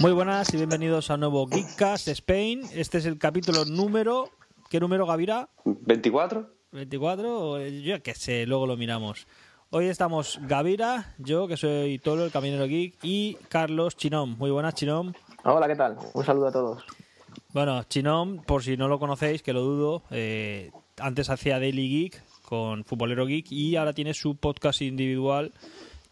Muy buenas y bienvenidos a un nuevo Geekcast Spain. Este es el capítulo número. ¿Qué número, Gavira? ¿24? ¿24? O, eh, Yo qué sé, luego lo miramos. Hoy estamos Gavira, yo que soy Tolo, el Caminero Geek, y Carlos Chinom. Muy buenas, Chinom. Hola, ¿qué tal? Un saludo a todos. Bueno, Chinom, por si no lo conocéis, que lo dudo, eh, antes hacía Daily Geek con Futbolero Geek y ahora tiene su podcast individual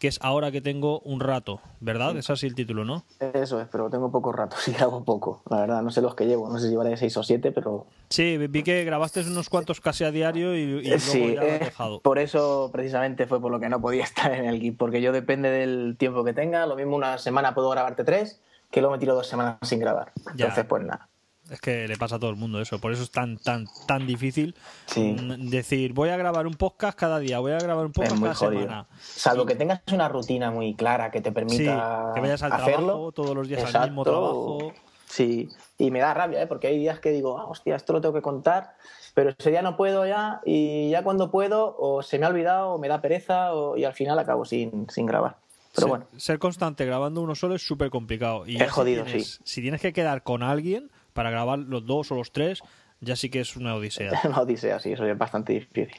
que es Ahora que tengo un rato, ¿verdad? Es así el título, ¿no? Eso es, pero tengo poco rato, sí hago poco. La verdad, no sé los que llevo, no sé si llevaré seis o siete, pero... Sí, vi que grabaste unos cuantos casi a diario y, y luego sí, ya lo has eh, dejado. por eso precisamente fue por lo que no podía estar en el GIF, porque yo depende del tiempo que tenga, lo mismo una semana puedo grabarte tres, que luego me tiro dos semanas sin grabar. Ya. Entonces, pues nada. Es que le pasa a todo el mundo eso, por eso es tan tan tan difícil Sí. mm, decir voy a grabar un podcast cada día, voy a grabar un podcast cada jodido. semana. Salvo que tengas una rutina muy clara que te Sí, permita que vayas al hacerlo. trabajo todos los días al Exacto. mismo trabajo. Sí, y me da rabia, ¿eh? porque hay días que digo, ah, hostia, esto lo tengo que contar, pero ese día no puedo ya, y ya cuando puedo, o se me ha olvidado, o me da pereza, o- y al final acabo sin, sin grabar. Pero ser, bueno, ser constante grabando uno solo es súper complicado. Y Es ya si jodido, tienes- sí. Si tienes que quedar con alguien para grabar los dos o los tres, ya sí que es una odisea. una odisea, sí, eso es bastante difícil.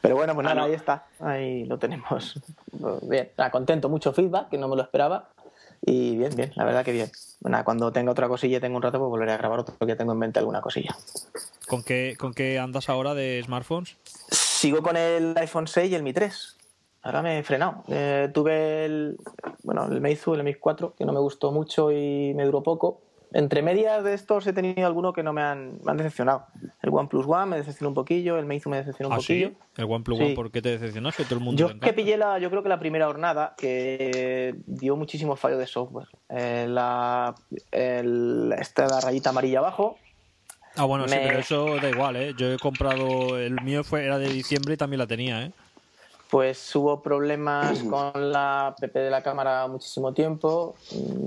Pero bueno, pues nada, ahí está, ahí lo tenemos. Bien, nada, contento, mucho feedback, que no me lo esperaba, y bien, bien, la verdad que bien. Nada, cuando tenga otra cosilla y tenga un rato, pues volveré a grabar otro, porque tengo en mente alguna cosilla. ¿Con qué, ¿Con qué andas ahora de smartphones? Sigo con el iPhone 6 y el Mi 3. Ahora me he frenado. Eh, tuve el, bueno, el Meizu, el Mi 4, que no me gustó mucho y me duró poco. Entre medias de estos he tenido algunos que no me han, me han decepcionado. El OnePlus One me decepcionó un poquillo, el Meizu me decepcionó un ¿Ah, sí? poquillo. ¿El OnePlus Sí. One por qué te decepcionaste? Todo el mundo Yo es que pillé la, yo creo que la primera jornada que dio muchísimo fallo de software. Eh, la, el- esta la rayita amarilla abajo, Ah, bueno, sí, pero eso da igual, ¿eh? Yo he comprado... El mío fue era de diciembre y también la tenía, ¿eh? Pues hubo problemas con la PP de la cámara muchísimo tiempo,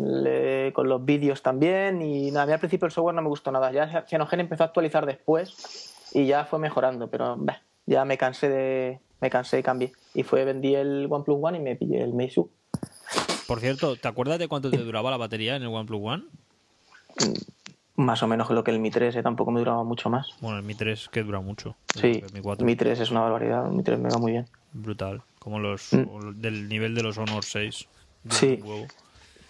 le- con los vídeos también, y nada, a mí al principio el software no me gustó nada. Ya Cyanogen empezó a actualizar después y ya fue mejorando, pero bah, ya me cansé de me cansé y cambié. Y fue vendí el OnePlus One y me pillé el Meizu. Por cierto, ¿te acuerdas de cuánto te duraba la batería en el OnePlus One? Más o menos lo que el Mi 3, eh, tampoco me duraba mucho más. Bueno, el Mi 3 que dura mucho. Sí, El Mi 4, Mi 3 es una barbaridad, el Mi 3 me va muy bien. Brutal. Como los Mm. del nivel de los Honor 6. Dura Sí. huevo.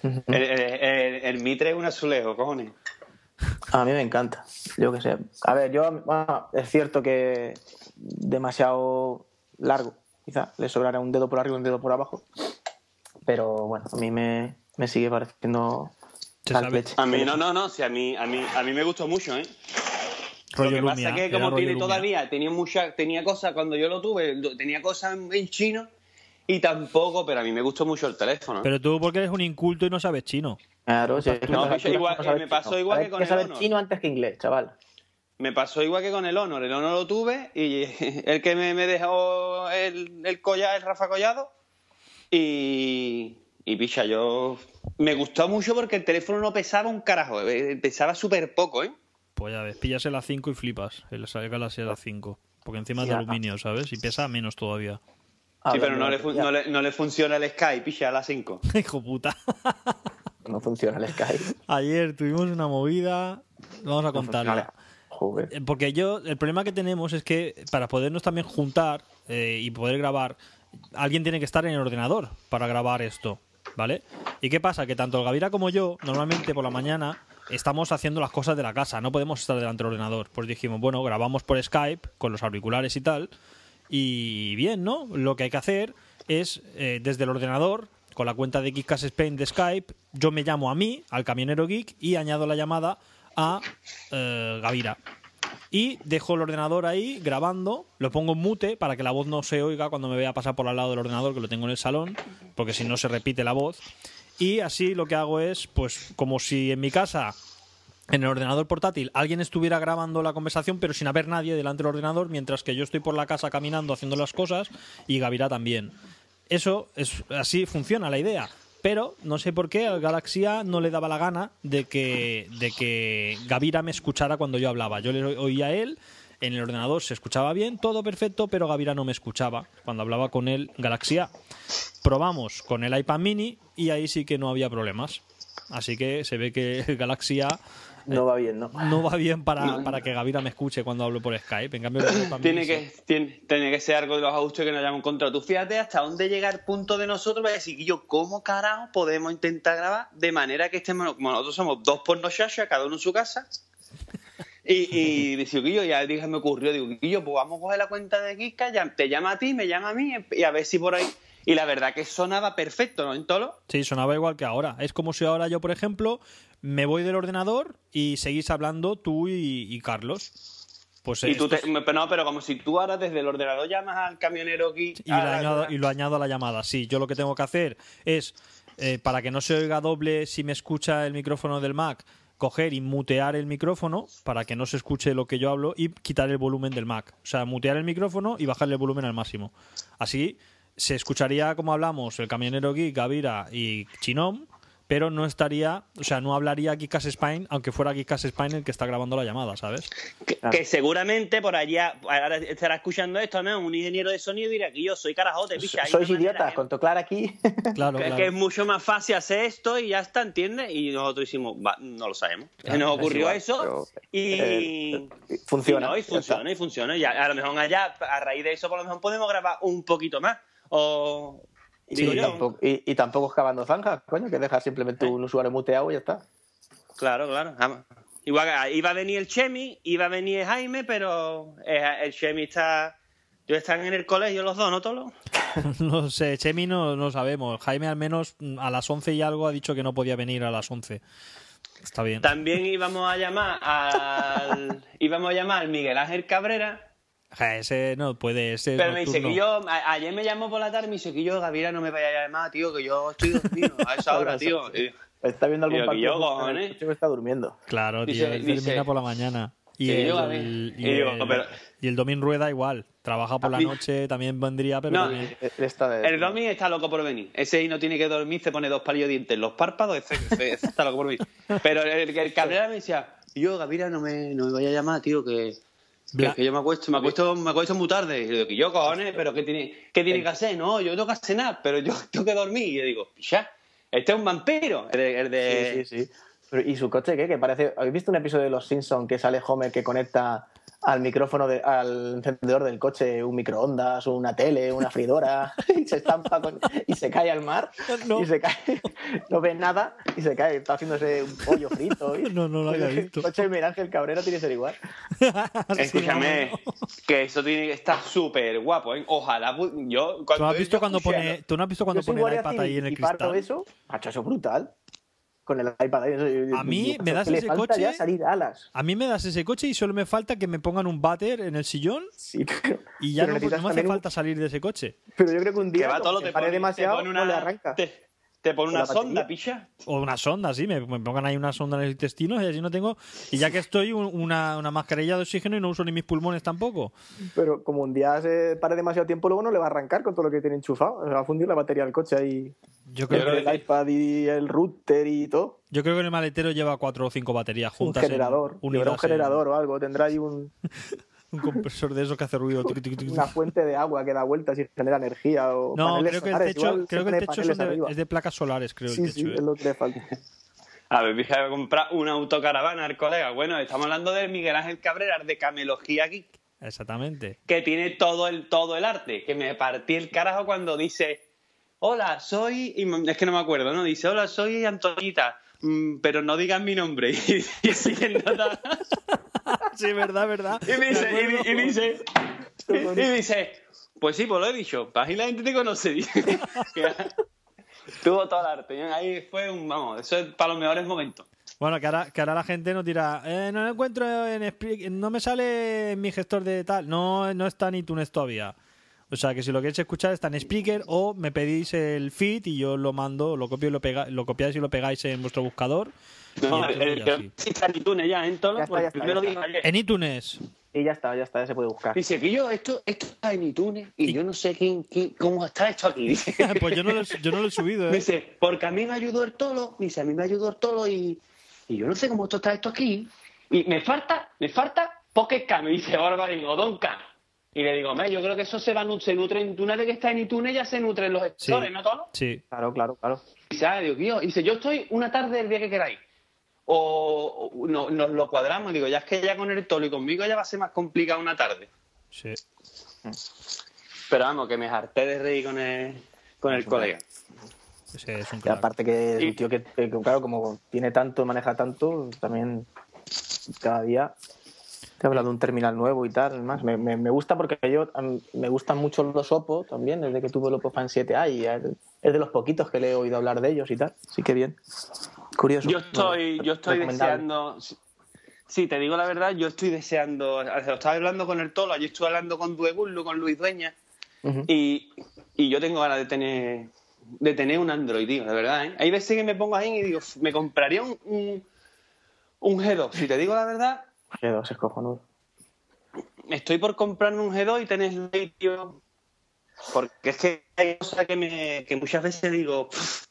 El, el, el- el Mitre es un azulejo, cojones. A mí me encanta, yo que sé. A ver, yo, bueno, es cierto que demasiado largo, quizá, le sobrará un dedo por arriba y un dedo por abajo. Pero bueno, a mí me, me sigue pareciendo. A mí no, no, no, sí, a mí, a mí, a mí me gustó mucho, ¿eh? Rollo lo que Lumia, pasa es que como tiene Lumia. todavía, tenía mucha, tenía cosas, cuando yo lo tuve, tenía cosas en, en chino y tampoco, pero a mí me gustó mucho el teléfono. Pero tú porque eres un inculto y no sabes chino. Claro, que No, igual- no sabes me pasó chino. igual que con que el saber Honor. chino antes que inglés, chaval. Me pasó igual que con el Honor. El Honor lo tuve y el que me, me dejó el, el collar, el Rafa Collado. Y, y picha, yo. Me gustó mucho porque el teléfono no pesaba un carajo, eh, pesaba súper poco, ¿eh? Pues ya ves, pillas el A5 y flipas. El Galaxy A5. Porque encima es de aluminio, ¿sabes? Y pesa menos todavía. Sí, pero no le, no, le, no le funciona el Sky, picha, a las 5. Hijo puta. no funciona el Skype. Ayer tuvimos una movida. Vamos a contarla. Joder. Eh, Porque yo, el problema que tenemos es que para podernos también juntar eh, y poder grabar, alguien tiene que estar en el ordenador para grabar esto, ¿vale? ¿Y qué pasa? Que tanto el Gavira como yo, normalmente por la mañana, estamos haciendo las cosas de la casa, no podemos estar delante del ordenador. Pues dijimos, bueno, grabamos por Skype, con los auriculares y tal, y bien, ¿no? Lo que hay que hacer es, eh, desde el ordenador, con la cuenta de Geekcast Spain de Skype, yo me llamo a mí, al camionero geek, y añado la llamada a eh, Gavira. Y dejo el ordenador ahí grabando, lo pongo en mute para que la voz no se oiga cuando me vea pasar por al lado del ordenador, que lo tengo en el salón, porque si no se repite la voz. Y así lo que hago es, pues, como si en mi casa, en el ordenador portátil, alguien estuviera grabando la conversación, pero sin haber nadie delante del ordenador, mientras que yo estoy por la casa caminando haciendo las cosas y Gavira también. Eso es así funciona la idea. pero no sé por qué al Galaxy A no le daba la gana de que, de que Gavira me escuchara cuando yo hablaba. Yo le oía a él, en el ordenador se escuchaba bien, todo perfecto, pero Gavira no me escuchaba cuando hablaba con el Galaxy A. Probamos con el iPad mini y ahí sí que no había problemas. Así que se ve que el Galaxy A no va bien, ¿no? no va bien para, para que Gavira me escuche cuando hablo por Skype. En cambio, el iPad Tiene mini que, sí. tiene, tiene que ser algo de los ajustes que nos hayamos encontrado. Tú fíjate hasta dónde llega el punto de nosotros para decir, yo, ¿cómo carajo podemos intentar grabar de manera que estemos, como nosotros somos dos pornoshashas, cada uno en su casa? Y, y dice, Guillo, ya dije, me ocurrió, digo, Guillo, pues vamos a coger la cuenta de Kika, ya, te llama a ti, me llama a mí, y a ver si por ahí. Y la verdad que sonaba perfecto, ¿no? En Tolo. Sí, sonaba igual que ahora. Es como si ahora yo, por ejemplo, me voy del ordenador y seguís hablando tú y, y Carlos. Pues Y tú te, no, pero como si tú ahora desde el ordenador llamas al camionero aquí. y, lo añado, y lo añado a la llamada. Sí, yo lo que tengo que hacer es, eh, para que no se oiga doble si me escucha el micrófono del Mac, coger y mutear el micrófono para que no se escuche lo que yo hablo y quitar el volumen del Mac. O sea, mutear el micrófono y bajarle el volumen al máximo. Así se escucharía como hablamos el camionero Geek, Gavira y Chinom, pero no estaría, o sea, no hablaría Geekas Spine, aunque fuera Geekas Spine el que está grabando la llamada, ¿sabes? Que, que seguramente por allá, ahora estará escuchando esto, ¿no? Un ingeniero de sonido dirá que yo soy carajote, picha. Sois idiotas, que- con toclar aquí. Claro, que, claro. que es mucho más fácil hacer esto y ya está, ¿entiendes? Y nosotros hicimos, va, no lo sabemos. Claro, Nos es ocurrió igual, eso pero, y... eh, funciona, y no, y ya funciona, y funciona. Y a, a lo mejor allá, a raíz de eso, por lo mejor podemos grabar un poquito más. O... Sí, Digo y, yo. tampoco, y, y tampoco excavando zanjas, coño, que dejas simplemente un usuario muteado y ya está. Claro, claro. Igual que iba a venir el Chemi, iba a venir Jaime, pero eh, el Chemi está... Yo están en el colegio los dos, ¿no, Tolo? No sé, Chemi no, no sabemos. Jaime al menos mm, a las 11 y algo ha dicho que no podía venir a las 11. Está bien. También íbamos a llamar al íbamos a llamar al Miguel Ángel Cabrera, Ja, ese no puede, es pero me dice nocturno. que yo a- ayer me llamó por la tarde y me dice que yo Gavira no me vaya a llamar, tío, que yo estoy dormido a esa hora, tío. Está viendo algún Tío, partido. yo, el coche está durmiendo. Claro, tío, Dice- él dice- termina por la mañana. Y, el, yo, y, Y digo, el, pero- y el Domin Rueda igual. Trabaja por la noche, también vendría, pero No, también- está de- El Domi está loco por venir. Ese ahí no tiene que dormir, se pone dos palillos de dientes en los párpados, ese, ese- ese está loco por venir. Pero el, el Cabrera me decía, yo, Gavira, no me, no me vaya a llamar, tío, que, Bla- que yo me acuesto, me acuesto, me acuesto muy tarde. Y yo digo, yo, cojones, pero ¿qué tiene, qué tiene que hacer? No, yo no tengo que hacer nada, pero yo tengo que dormir. Y yo digo, ya, este es un vampiro. El de, el de- Sí, sí, sí. Pero, ¿Y su coche qué? Que parece. ¿Habéis visto un episodio de Los Simpsons que sale Homer que conecta al micrófono, de- al encendedor del coche, un microondas, una tele, una freidora, y se estampa con- y se cae al mar? No. Y se cae, no ve nada y se cae, está haciéndose un pollo frito. y- No, no lo había visto. El coche de Miguel Ángel Cabrera tiene que ser igual. Escúchame, que eso tiene que estar súper guapo, ¿eh? Ojalá. Yo, ¿Tú cuando no has visto yo cuando pone, ¿tú no has visto cuando pone iPad civil ahí en el y parto cristal? eso, macho, eso es brutal. Con el iPad eso- A mí yo- me das que ese coche- ya salir alas. A mí me das ese coche y solo me falta que me pongan un váter en el sillón Sí, pero, y ya pero no, no me hace un- falta salir de ese coche. Pero yo creo que un que día, va como todo, se te pone, demasiado, te pone no le una, arranca. te, te pone una sonda, picha. O una sonda, sí, me, me pongan ahí una sonda en los intestinos y así no tengo. Y ya que estoy, un- una, una mascarilla de oxígeno y no uso ni mis pulmones tampoco. Pero como un día se pare demasiado tiempo, luego no le va a arrancar con todo lo que tiene enchufado. Se va a fundir la batería del coche ahí. Yo creo, Pero- que, el iPad y el router y todo. yo creo que el maletero lleva cuatro o cinco baterías Un juntas. en- generador. un en- generador o algo. Tendrá ahí un- un compresor de esos que hace ruido. Una fuente de agua que da vueltas y genera energía. O No, creo que el solares. techo, Igual creo que el techo son de- es de placas solares, creo Sí, el sí, techo. es eh. lo que le falta. A ver, fíjate, voy a comprar una autocaravana al colega. Bueno, estamos hablando de Miguel Ángel Cabrera, de Camelogía aquí, Exactamente. que tiene todo el, todo el arte. Que me partí el carajo cuando dice, hola, soy... y es que no me acuerdo, ¿no? Dice, hola, soy Antonita, mm, pero no digan mi nombre. Y, y sigue. sí, verdad, verdad. Y dice, y, di- y dice, y, dice, pues sí, pues lo he dicho, ahí la gente te conoce. Tuvo todo el arte. Ahí fue un, vamos, eso es para los mejores momentos. Bueno, que ahora, que ahora la gente nos dirá, eh, no lo encuentro en no me sale en mi gestor de tal, no, no está en iTunes todavía. O sea que si lo queréis escuchar está en Spreaker o me pedís el feed y yo lo mando, lo copio y lo pega, lo copiáis y lo pegáis en vuestro buscador. No, el, el, sí. sí está en iTunes ya, en todo, Ya está, pues ya está, primero ya dije ayer. En iTunes. y ya está, ya está, ya se puede buscar. Dice que yo, esto, esto está en iTunes y, Y- yo no sé quién, quién- cómo está esto aquí. Dice. pues yo no, lo, he- yo no lo he subido, ¿eh? dice, porque a mí me ayudó el tolo, dice, a mí me ayudó el tolo y, y yo no sé cómo esto está esto aquí. Y me falta, me falta Pocket Cam, me dice Barbarín o Don Cam. Y le digo, me, yo creo que eso se va, se nutre en una vez que está en iTunes ya se nutren los Sí. ¿no, Tolo? Sí. Claro, claro, claro. Y dice, ah, digo, tío, y dice, yo estoy una tarde el día que queráis. O, no- nos lo cuadramos, digo, ya es que ya con el tolo y conmigo ya va a ser más complicado una tarde. Sí. Pero vamos, que me harté de reír con el, con el colega. Es un Y crack. aparte que es un tío que, que, claro, como tiene tanto, maneja tanto, también cada día te habla de un terminal nuevo y tal. Más. Me, me, me gusta porque yo me gustan mucho los Oppo también, desde que tuve el Oppo Fan 7A y es es de los poquitos que le he oído hablar de ellos y tal. Así que bien. Curioso. Yo estoy, yo estoy deseando. Sí, te digo la verdad, yo estoy deseando. Estaba hablando con el Tolo, ayer estuve hablando con Duegullo, con Luis Dueña, y, y yo tengo ganas de tener de tener un Android, tío, de verdad, ¿eh? Hay veces que me pongo ahí y digo, me compraría un, un, un G2. Si te digo la verdad, Qué dos, es cojonudo. estoy por comprarme un G2 y tener tío. Porque es que hay cosas que, me, que muchas veces digo. "Pff",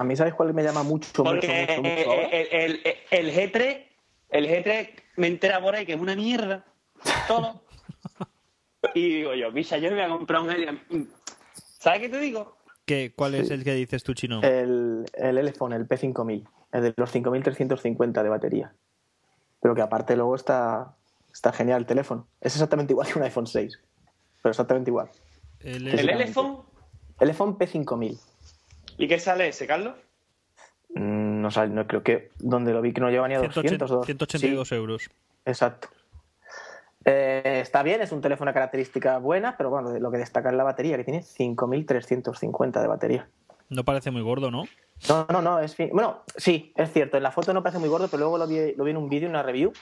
A mí, ¿sabes cuál me llama mucho, mucho, Porque mucho, mucho ahora? el, el- el- el G3, el G3 me entera por ahí que es una mierda. Todo. y digo yo, picha, yo me voy a comprar un. ¿Sabes qué te digo? ¿Qué, ¿Cuál es Sí. el que dices tú, chino? El, el Elephone, el P5000, el de los 5350 de batería. Pero que aparte luego está, está genial el teléfono. Es exactamente igual que un iPhone 6. Pero exactamente igual. El, El. Elephone. Elephone P5000. ¿Y qué sale ese, Carlos? Mm, No, sale- no creo que donde lo vi que no lleva ni a 180 200. 182 Sí, euros. exacto. Eh, está bien, es un teléfono de características buenas, pero bueno, lo que destaca es la batería, que tiene 5350 de batería. No parece muy gordo, ¿no? No, no, no, es fin... Bueno, sí, es cierto, en la foto no parece muy gordo, pero luego lo vi, lo vi en un vídeo, en una review,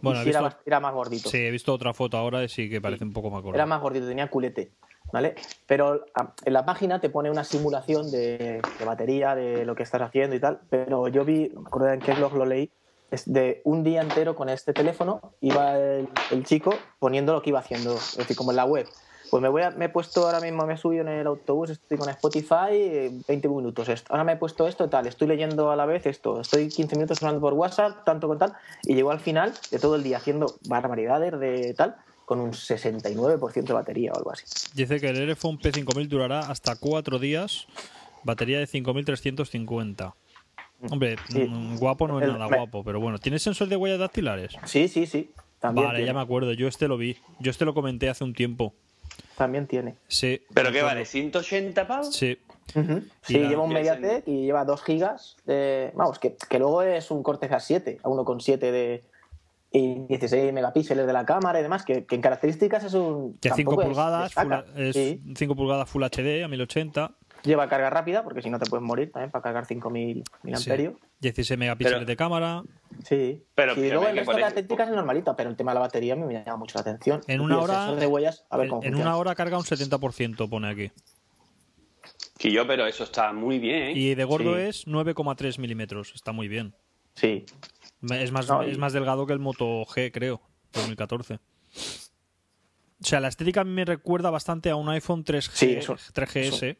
Bueno, era, bast- era más gordito. Sí, he visto otra foto ahora y sí que parece un poco más gordo. Era más gordito, tenía culete, ¿vale? Pero ah, en la página te pone una simulación de, de batería, de lo que estás haciendo y tal, pero yo vi, no me acuerdo en qué blog lo leí, es de un día entero con este teléfono, iba el, el chico poniendo lo que iba haciendo, es decir, como en la web. Pues me, voy a- me he puesto ahora mismo, me he subido en el autobús, estoy con Spotify, eh, 20 minutos. esto. Ahora me he puesto esto, tal, estoy leyendo a la vez esto, estoy 15 minutos hablando por WhatsApp, tanto con tal, y llegó al final de todo el día haciendo barbaridades de tal, con un 69% de batería o algo así. Dice que el Elephone P5000 durará hasta 4 días, batería de 5350. Hombre, Sí. mm, guapo no es El- nada me- guapo, pero bueno. ¿Tienes sensor de huellas dactilares? Sí, sí, sí. También vale, tiene. ya me acuerdo. Yo este lo vi. Yo este lo comenté hace un tiempo. También tiene. Sí. ¿Pero qué vale? ¿180 pavos? Sí. Ujú. Y Sí, lleva un Mediatek y lleva 2 gigas de... Vamos, que, que luego es un Cortez A7, a 1,7 de... Y 16 megapíxeles de la cámara y demás, que, que en características es un... Que 5 tampoco es- pulgadas, full- es Sí. 5 pulgadas Full HD a 1080. Lleva carga rápida, porque si no te puedes morir también para cargar 5000 Sí. amperios. 16 megapíxeles Pero- de cámara. Sí. Pero- y luego hay el resto de poner- características es normalito, pero el tema de la batería me llama mucho la atención. En una hora- de huellas, a ver En, cómo en una hora carga un 70%, pone aquí. Que yo, pero eso está muy bien, ¿eh? Y de gordo Sí. es 9,3 milímetros. Está muy bien. Sí. Es más, No, y- es más delgado que el Moto G, creo, 2014. O sea, la estética a mí me recuerda bastante a un iPhone 3G, Sí, eso- 3GS.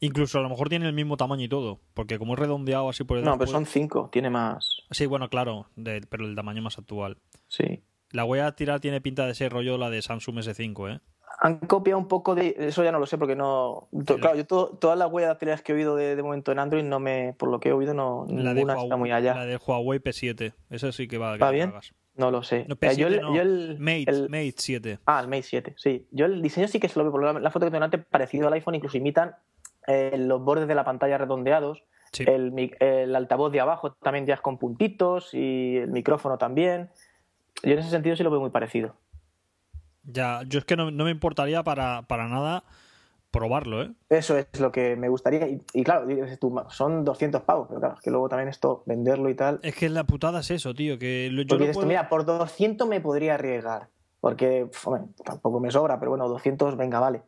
Incluso a lo mejor tiene el mismo tamaño y todo, porque como es redondeado así por No, detrás, pero son 5, tiene más. Sí, bueno, claro, de- pero el tamaño más actual. Sí. La huella dactilar tiene pinta de ser rollo la de Samsung S5, ¿eh? Han copiado un poco de. Eso ya no lo sé porque no. Claro, yo to- todas las huellas dactilares que he oído de, de momento en Android, no me, por lo que he oído, no, La ninguna Huawei, está muy allá. la de Huawei P7. Esa sí que va, que ¿Va bien? No lo sé. No, Eh, P7 yo el, no. yo el- Mate, el- Mate 7. Ah, el Mate 7, sí. Yo el diseño sí que se lo veo, por la, la foto que tengo delante, parecido al iPhone, incluso imitan eh, los bordes de la pantalla redondeados. Sí. El, el altavoz de abajo también ya es con puntitos y el micrófono también. Yo en ese sentido sí lo veo muy parecido. Ya, yo es que no, no me importaría para, para nada probarlo, ¿eh? Eso es lo que me gustaría. Y, y claro, dices tú, son 200 pavos, pero claro, es que luego también esto, venderlo y tal. Es que la putada es eso, tío, que lo- yo Porque puedo- mira, por 200 me podría arriesgar. Porque, pf, hombre, tampoco me sobra, pero bueno, 200, venga, vale.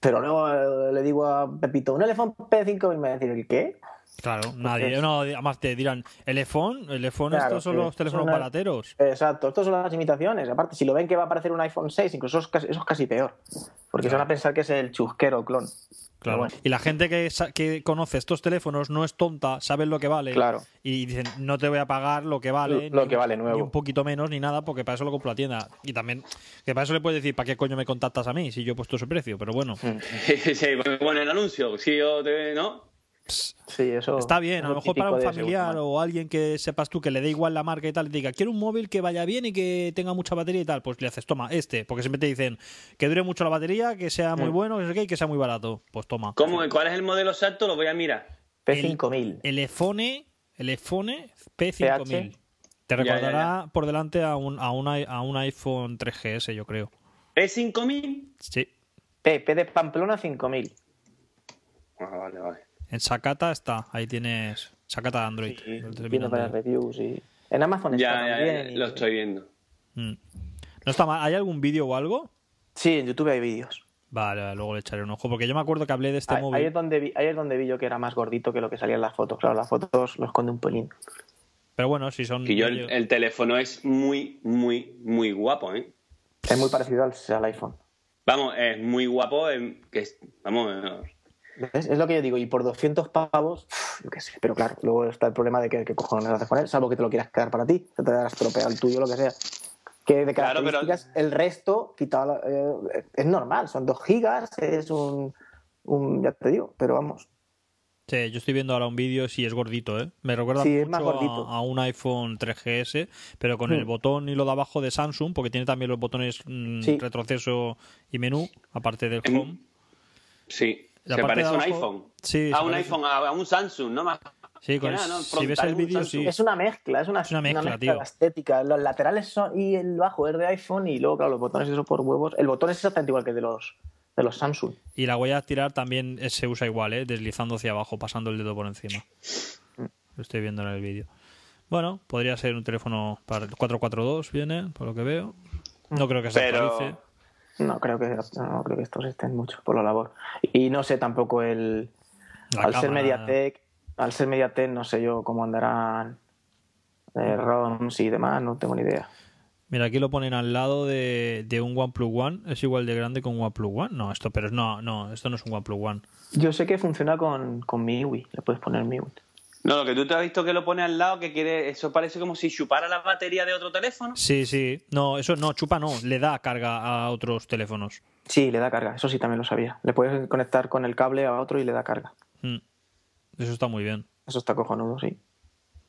Pero luego eh, le digo a Pepito, un Elephone P5 y me va a decir, ¿el qué? Claro, nadie. No, además te dirán, el iPhone, el iPhone, Claro, estos son sí. los teléfonos Son las- barateros. Exacto, estos son las imitaciones. Aparte, si lo ven que va a aparecer un iPhone 6, incluso eso es casi, eso es casi peor. Porque se van a pensar que es el chusquero clon. Claro. bueno. Y la gente que, sa- que conoce estos teléfonos no es tonta, sabe lo que vale. Claro. Y dicen, no te voy a pagar lo que vale. Lo ni- que vale nuevo. Ni un poquito menos ni nada, porque para eso lo compro a la tienda. Y también, que para eso le puedes decir, ¿para qué coño me contactas a mí si yo he puesto ese precio? Pero bueno, sí, pone el anuncio. Si yo te. ¿No? Sí, eso. está bien. A lo mejor para un familiar o alguien que sepas tú que le dé igual la marca y tal, y te diga, quiero un móvil que vaya bien y que tenga mucha batería y tal, pues le haces, toma, este. Porque siempre te dicen que dure mucho la batería, que sea muy Mm. bueno, que, no sé qué, y que sea muy barato. Pues toma. ¿Cómo? ¿Cuál es el modelo exacto? Lo voy a mirar. P5000. El iPhone, el iPhone P5000. Te Ya, recordará por delante a un, a, un, a un iPhone 3GS, yo creo. ¿P5000? Sí. P, P de Pamplona 5000. Ah, vale, vale. En Sakata está. Ahí tienes Sakata Android. Sí, viendo para reviews y. En Amazon está Ya, ya, también. ya, lo estoy viendo. Mm. No está mal. ¿Hay algún vídeo o algo? Sí, en YouTube hay vídeos. Vale, luego le echaré un ojo. Porque yo me acuerdo que hablé de este ahí, móvil. ahí es donde vi, ahí es donde vi yo que era más gordito que lo que salía en las fotos. Claro, las fotos lo esconde un pelín. Pero bueno, si son. Que yo, el, el teléfono es muy, muy, muy guapo, ¿eh? Es muy parecido al, al iPhone. Vamos, es muy guapo. eh, que es- vamos, ¿Ves? Es lo que yo digo, y por 200 pavos, yo qué sé, pero claro, luego está el problema de que, que cojones haces con él, salvo que te lo quieras quedar para ti, que te hayas estropeado el tuyo, lo que sea. Que de Claro, pero- características, el resto, quitado, eh, es normal, son 2 gigas, es un, un, ya te digo, pero vamos, Sí, yo estoy viendo ahora un vídeo, sí, es gordito, ¿eh? Me recuerda Sí, mucho a, a un iPhone 3GS, pero con el Mm. botón y lo de abajo de Samsung, porque tiene también los botones mm, Sí. retroceso y menú, aparte del home. sí. Se parece a un iPhone. Sí, a se un parece. iPhone, a, a un Samsung, ¿no? Más Sí, con- nada, ¿no? si ves el vídeo, sí. es una mezcla, es una, Es una mezcla, tío. estética. Los laterales son, y el bajo es de iPhone, y luego, claro, los botones esos por huevos. El botón es exactamente igual que el de los, de los Samsung. Y la huella dactilar también se usa igual, ¿eh? Deslizando hacia abajo, pasando el dedo por encima. Lo estoy viendo en el vídeo. Bueno, podría ser un teléfono para el 442, viene, por lo que veo. No creo que se Pero- actualice. No creo que no creo que estos estén mucho por la labor. Y no sé tampoco el La al ser Mediatek, al ser Mediatek no sé yo cómo andarán eh, ROMs y demás, no tengo ni idea. Mira, aquí lo ponen al lado de, de un OnePlus One. ¿Es igual de grande que un OnePlus One? No, esto, pero no, no, esto no es un OnePlus One. Yo sé que funciona con, con MIUI, le puedes poner MIUI. No, lo que tú te has visto que lo pone al lado, que quiere, eso parece como si chupara la batería de otro teléfono. Sí, sí. No, eso no, chupa no. Le da carga a otros teléfonos. Sí, le da carga, eso sí también lo sabía. Le puedes conectar con el cable a otro y le da carga. Mm. Eso está muy bien. Eso está cojonudo, sí.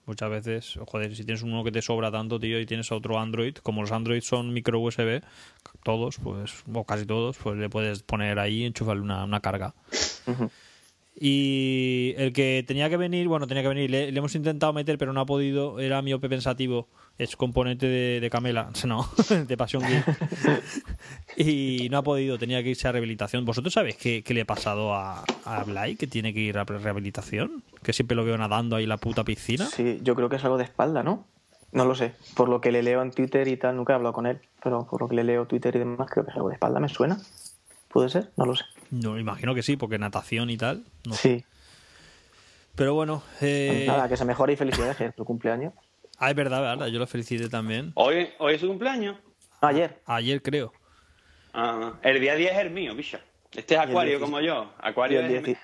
Muchas veces, joder, si tienes uno que te sobra tanto, tío, y tienes otro Android, como los Android son micro USB, todos, pues, o casi todos, pues le puedes poner ahí y enchufarle una, una carga. Ujú. Y el que tenía que venir, bueno, tenía que venir, le, le hemos intentado meter, pero no ha podido, era miope pensativo, es componente de, de Camela, no, de Pasión y no ha podido, tenía que irse a rehabilitación. ¿Vosotros sabéis qué, qué le ha pasado a, a Blay, que tiene que ir a rehabilitación? Que siempre lo veo nadando ahí en la puta piscina. Sí, yo creo que es algo de espalda, ¿no? No lo sé. Por lo que le leo en Twitter y tal, nunca he hablado con él, pero por lo que le leo Twitter y demás, creo que es algo de espalda. ¿Me suena? ¿Puede ser? No lo sé. No, imagino que sí, porque natación y tal. no sé. Sí. Pero bueno, eh, Nada, que se mejore y felicidades, que es tu cumpleaños. ah, es verdad, verdad, yo lo felicité también. Hoy, hoy es su cumpleaños. Ayer. Ayer creo. Ah, el día 10 es el mío, bicho. Este es el Acuario 10. como yo. Y Acuario el, es... 10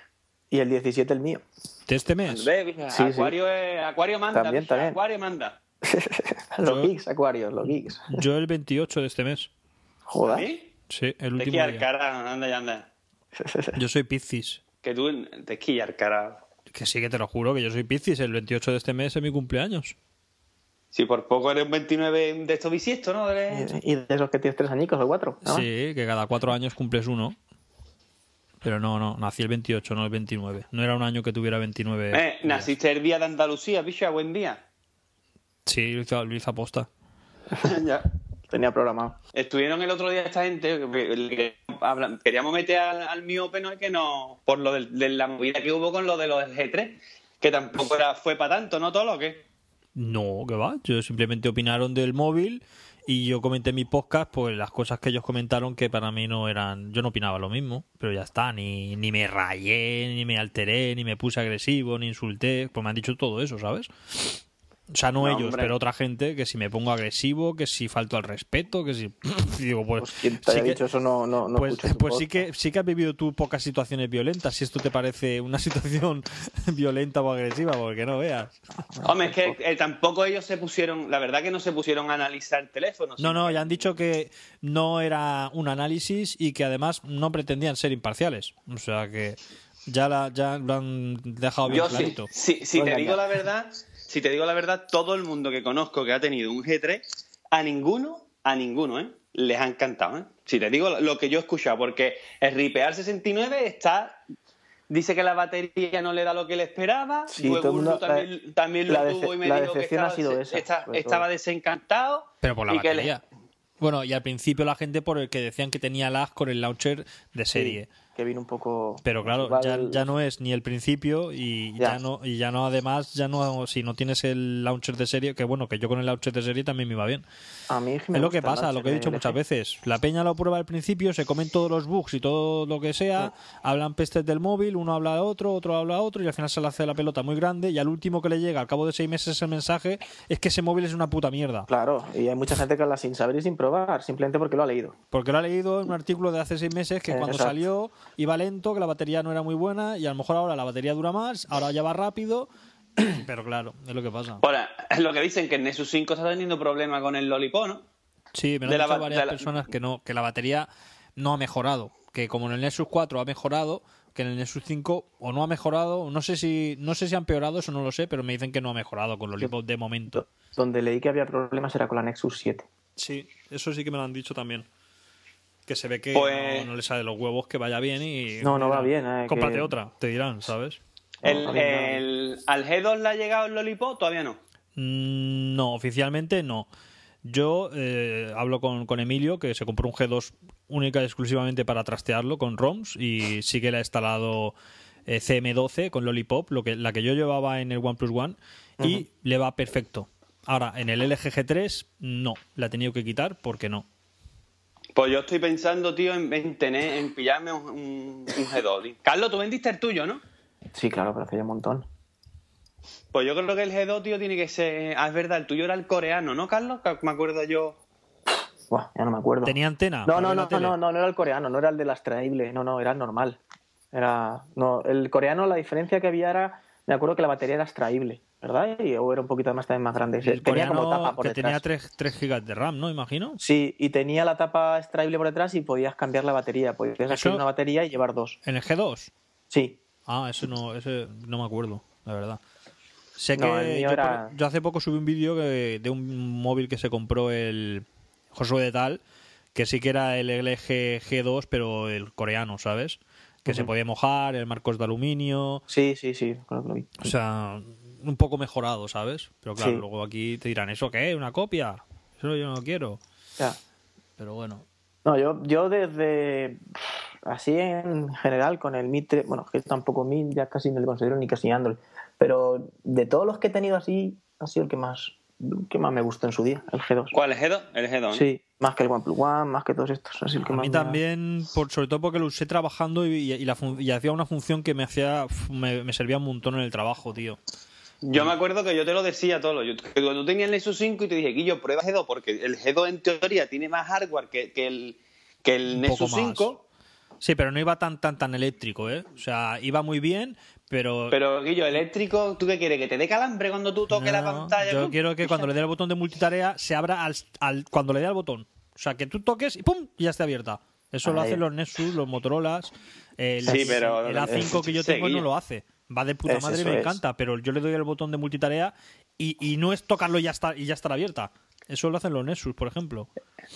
y el 17 el mío. ¿De este mes? Sí, sí. Acuario, es- Acuario manda, También, bicho, también. Acuario manda. los Yo- geeks, Acuarios, los geeks. Yo el 28 de este mes. Joder. ¿Sí? Sí, el Te último cara, anda ya anda. Yo soy Piscis. Que tú te esquillar cara. Que sí, que te lo juro, que yo soy Piscis. El 28 de este mes es mi cumpleaños. Si por poco eres un 29 de estos bisiestos, ¿no? Eres- y de esos que tienes tres añicos o cuatro. ¿no? Sí, que cada cuatro años cumples uno. Pero no, no, nací el 28, no el 29. No era un año que tuviera 29. Eh, naciste el día de Andalucía, bicho, buen día. Sí, lo hizo, lo hizo aposta. ya. Tenía programado. Estuvieron el otro día esta gente, que- que hablan- queríamos meter al, al miope, ¿no? Que no, por lo del- de, la movida que hubo con lo de los G3, que tampoco era, fue para tanto, ¿no? Todo lo que. No, que va. Yo simplemente opinaron del móvil y yo comenté en mi podcast pues las cosas que ellos comentaron que para mí no eran, yo no opinaba lo mismo, pero ya está, ni, ni me rayé, ni me alteré, ni me puse agresivo, ni insulté, pues me han dicho todo eso, ¿sabes? O sea, no, No, ellos, hombre. pero otra gente, que si me pongo agresivo, que si falto al respeto, que si... digo, pues, Pues quien te sí que- dicho eso no, no, no pues, pues sí que sí que has vivido tú pocas situaciones violentas, si esto te parece una situación violenta o agresiva, porque no veas. Hombre, es que eh, tampoco ellos se pusieron, la verdad que no se pusieron a analizar teléfonos. No, no, ya han dicho que no era un análisis y que además no pretendían ser imparciales. O sea que ya, la, ya lo han dejado bien Yo sí, clarito. si, si Venga, te digo la verdad, si te digo la verdad, todo el mundo que conozco que ha tenido un G3, a ninguno, a ninguno, ¿eh? Les ha encantado, ¿eh? Si te digo lo que yo he escuchado, porque el Ripear 69 está... Dice que la batería no le da lo que le esperaba. Sí, luego todo el mundo- también, la- también lo la tuvo y me dijo que decepción ha estaba, sido esa, está- estaba desencantado. Pero por la y que le- batería. Bueno, y al principio la gente por el que decían que tenía lag con el launcher de serie. Que vino un poco. Pero claro, ya, ya no es ni el principio y ya. Ya. no y ya no además ya no si no tienes el launcher de serie, que bueno, que yo con el launcher de serie también me iba bien. A mí me es lo que pasa, lo que he dicho de muchas veces. La peña lo prueba al principio, se comen todos los bugs y todo lo que sea, hablan pestes del móvil, uno habla a otro, otro habla a otro y al final se le hace la pelota muy grande y al último que le llega al cabo de seis meses el mensaje es que ese móvil es una puta mierda. Claro, y hay mucha gente que habla sin saber y sin probar, simplemente porque lo ha leído. Porque lo ha leído en un artículo de hace seis meses que Eh, cuando exacto. salió iba lento, que la batería no era muy buena y a lo mejor ahora la batería dura más, ahora ya va rápido, pero claro, es lo que pasa. Ahora, es lo que dicen que el Nexus 5 está teniendo problemas con el Lollipop, ¿no? Sí, me lo han dicho varias la- personas que no, que la batería no ha mejorado, que como en el Nexus 4 ha mejorado, que en el Nexus 5 o no ha mejorado, no sé si no sé si ha empeorado, eso no lo sé, pero me dicen que no ha mejorado con los Lollipop de momento. Donde leí que había problemas era con la Nexus 7. Sí, eso sí que me lo han dicho también. Que se ve que Pues- no, no le sale los huevos que vaya bien y No, no va bien, eh, cómprate que- otra, te dirán, ¿sabes? El, el- ¿Al G2 le ha llegado el Lollipop? Todavía no. Mm, No, oficialmente no. Yo eh, hablo con, con Emilio, que se compró un G2 única y exclusivamente para trastearlo con ROMs y sí que le ha instalado eh, CM12 con Lollipop, lo que, la que yo llevaba en el OnePlus One, y le va perfecto. Ahora, en el LG G3 no, la he tenido que quitar porque no. Pues yo estoy pensando, tío, en, en tener, en pillarme un, un- un G2. tío. Carlos, tú vendiste el tuyo, ¿no? Sí, claro, pero hace ya un montón. Pues yo creo que el G2, tío, tiene que ser. Ah, es verdad, el tuyo era el coreano, ¿no, Carlos? Que me acuerdo yo. Buah, ya no me acuerdo. ¿Tenía antena? No, no, no, no, no, no era el coreano, no era el de la extraíble, no, no, era el normal. Era, no, el coreano la diferencia que había era, me acuerdo que la batería era extraíble, ¿verdad? Y o era un poquito más también más grande. El tenía como coreano tapa por que detrás. tenía 3, GB de RAM, ¿no? Imagino. Sí, y tenía la tapa extraíble por detrás y podías cambiar la batería, podías hacer una batería y llevar dos. ¿En el G2? Sí, Ah, ese no, ese no me acuerdo, la verdad. Sé No, que yo, era- yo hace poco subí un vídeo de un móvil que se compró el Josué de Tal, que sí que era el LG G2, pero el coreano, ¿sabes? Que se podía mojar, el marcos de aluminio, sí, sí, sí, que lo vi. o sea, un poco mejorado, ¿sabes? Pero claro, Sí. luego aquí te dirán, ¿eso qué? ¿Una copia? Eso yo no quiero. Ya. Pero bueno. No, yo, yo desde así en general con el Mi 3, bueno, que tampoco Mi ya casi no le considero ni casi Android, pero de todos los que he tenido así, ha sido el que más, el que más me gustó en su día, el G2. ¿Cuál es G2? El G2. ¿no? Sí, más que el OnePlus One, más que todos estos, así el que A más mí me también, por, sobre todo porque lo usé trabajando y, y la y hacía una función que me hacía me, me servía un montón en el trabajo, tío. Yo me acuerdo que yo te lo decía todo. Yo, que cuando tú tenías el Nexus 5 y te dije, Guillo, prueba G2, porque el G2 en teoría tiene más hardware que, que el, que el Nexus poco más. 5. Sí, pero no iba tan tan tan eléctrico, ¿eh? O sea, iba muy bien, pero... Pero, Guillo, eléctrico, ¿tú qué quieres? ¿Que te dé calambre cuando tú toques la pantalla? Yo quiero que cuando le dé al botón de multitarea se abra al, al- cuando le dé al botón. O sea, que tú toques y ¡pum! y ya esté abierta. Eso lo hacen los Nexus, los Motorolas. El, Sí, pero- el A5 que yo tengo no lo hace. Va de puta Es, madre, eso me es. encanta, pero yo le doy el botón de multitarea y, y no es tocarlo y ya está y ya estará abierta. Eso lo hacen los Nexus, por ejemplo.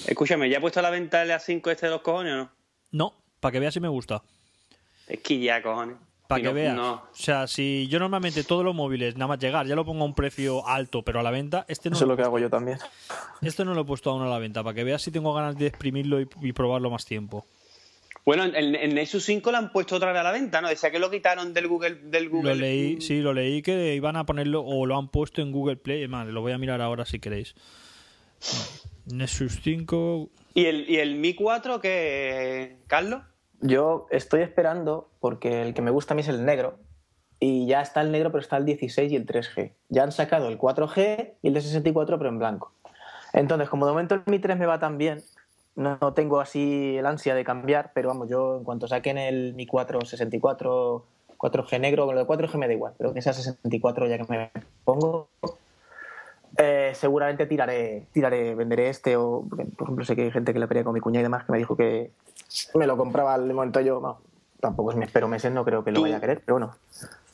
Escúchame, ¿ya he puesto a la venta el A5 este de los cojones o no? No, para que veas si me gusta. Es que ya, cojones. Para que no- veas. no. O sea, si yo normalmente todos los móviles, nada más llegar, ya lo pongo a un precio alto, pero a la venta, este no, Eso es lo, lo que hago yo también. este no lo he puesto aún a la venta, para que veas si tengo ganas de exprimirlo y, y probarlo más tiempo. Bueno, el, el Nexus 5 lo han puesto otra vez a la venta, ¿no? Decía que lo quitaron del Google. Del Google Lo leí, sí, lo leí que iban a ponerlo o lo han puesto en Google Play. Es más, lo voy a mirar ahora si queréis. Nexus 5. ¿Y el, ¿Y el Mi 4 que Carlos? Yo estoy esperando porque el que me gusta a mí es el negro. Y ya está el negro, pero está el 16 y el 3G. Ya han sacado el 4G y el de 64, pero en blanco. Entonces, como de momento el Mi 3 me va tan bien, no, tengo así el ansia de cambiar, pero vamos, yo en cuanto saquen el Mi 4 64 4G negro, con lo de 4G me da igual, pero que sea 64 ya que me pongo, eh, seguramente tiraré, tiraré, venderé este o, por ejemplo, sé que hay gente que le pelea con mi cuñada y demás que me dijo que me lo compraba al momento yo, no, tampoco es me espero meses, no creo que lo Tú- vaya a querer, pero bueno,